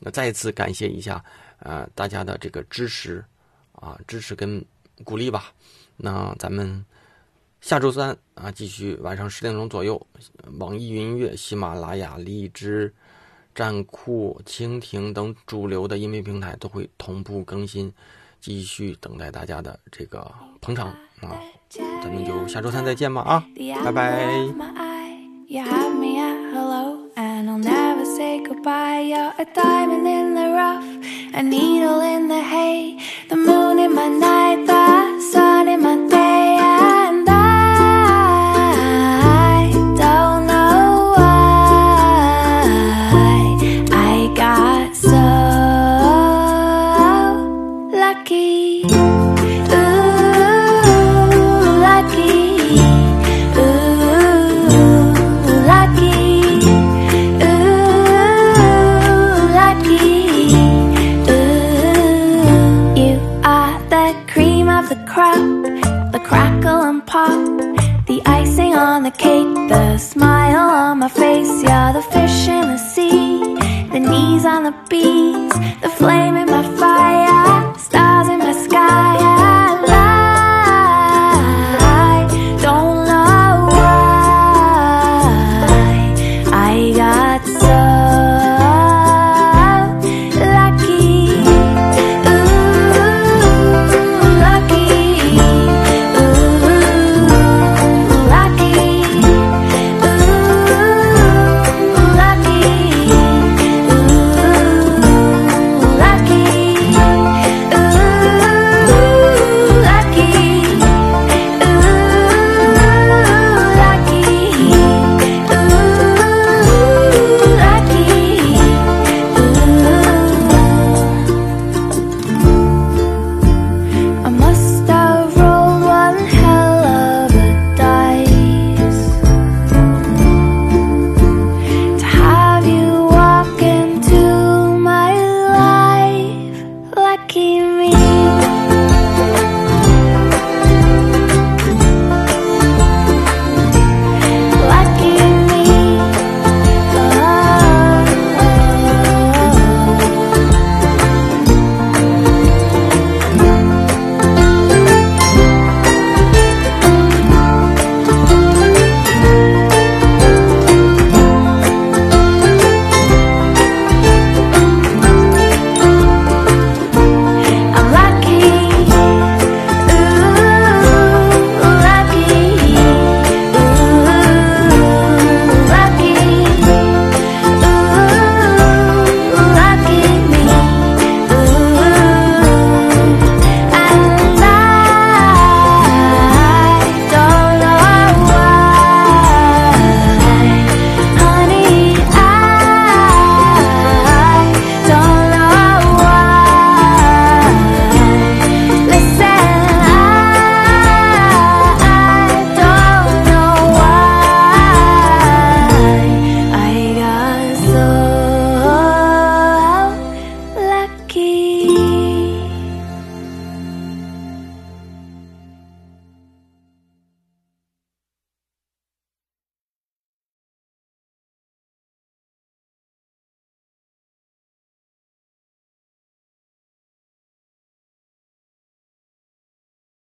那再一次感谢一下，呃，大家的这个支持啊，支持跟。鼓励吧，那咱们下周三啊，继续晚上十点钟左右，网易云音乐、喜马拉雅、荔枝、站酷、蜻蜓等主流的音频平台都会同步更新，继续等待大家的这个捧场啊！咱们就下周三再见吧啊，拜拜。Hello, and I'll never say goodbye. You're a diamond in the rough, a needle in the hay, the moon in my night, the sun in my day, on the smile on my face. You're the fish in the sea, the knees on the bees, the flame in my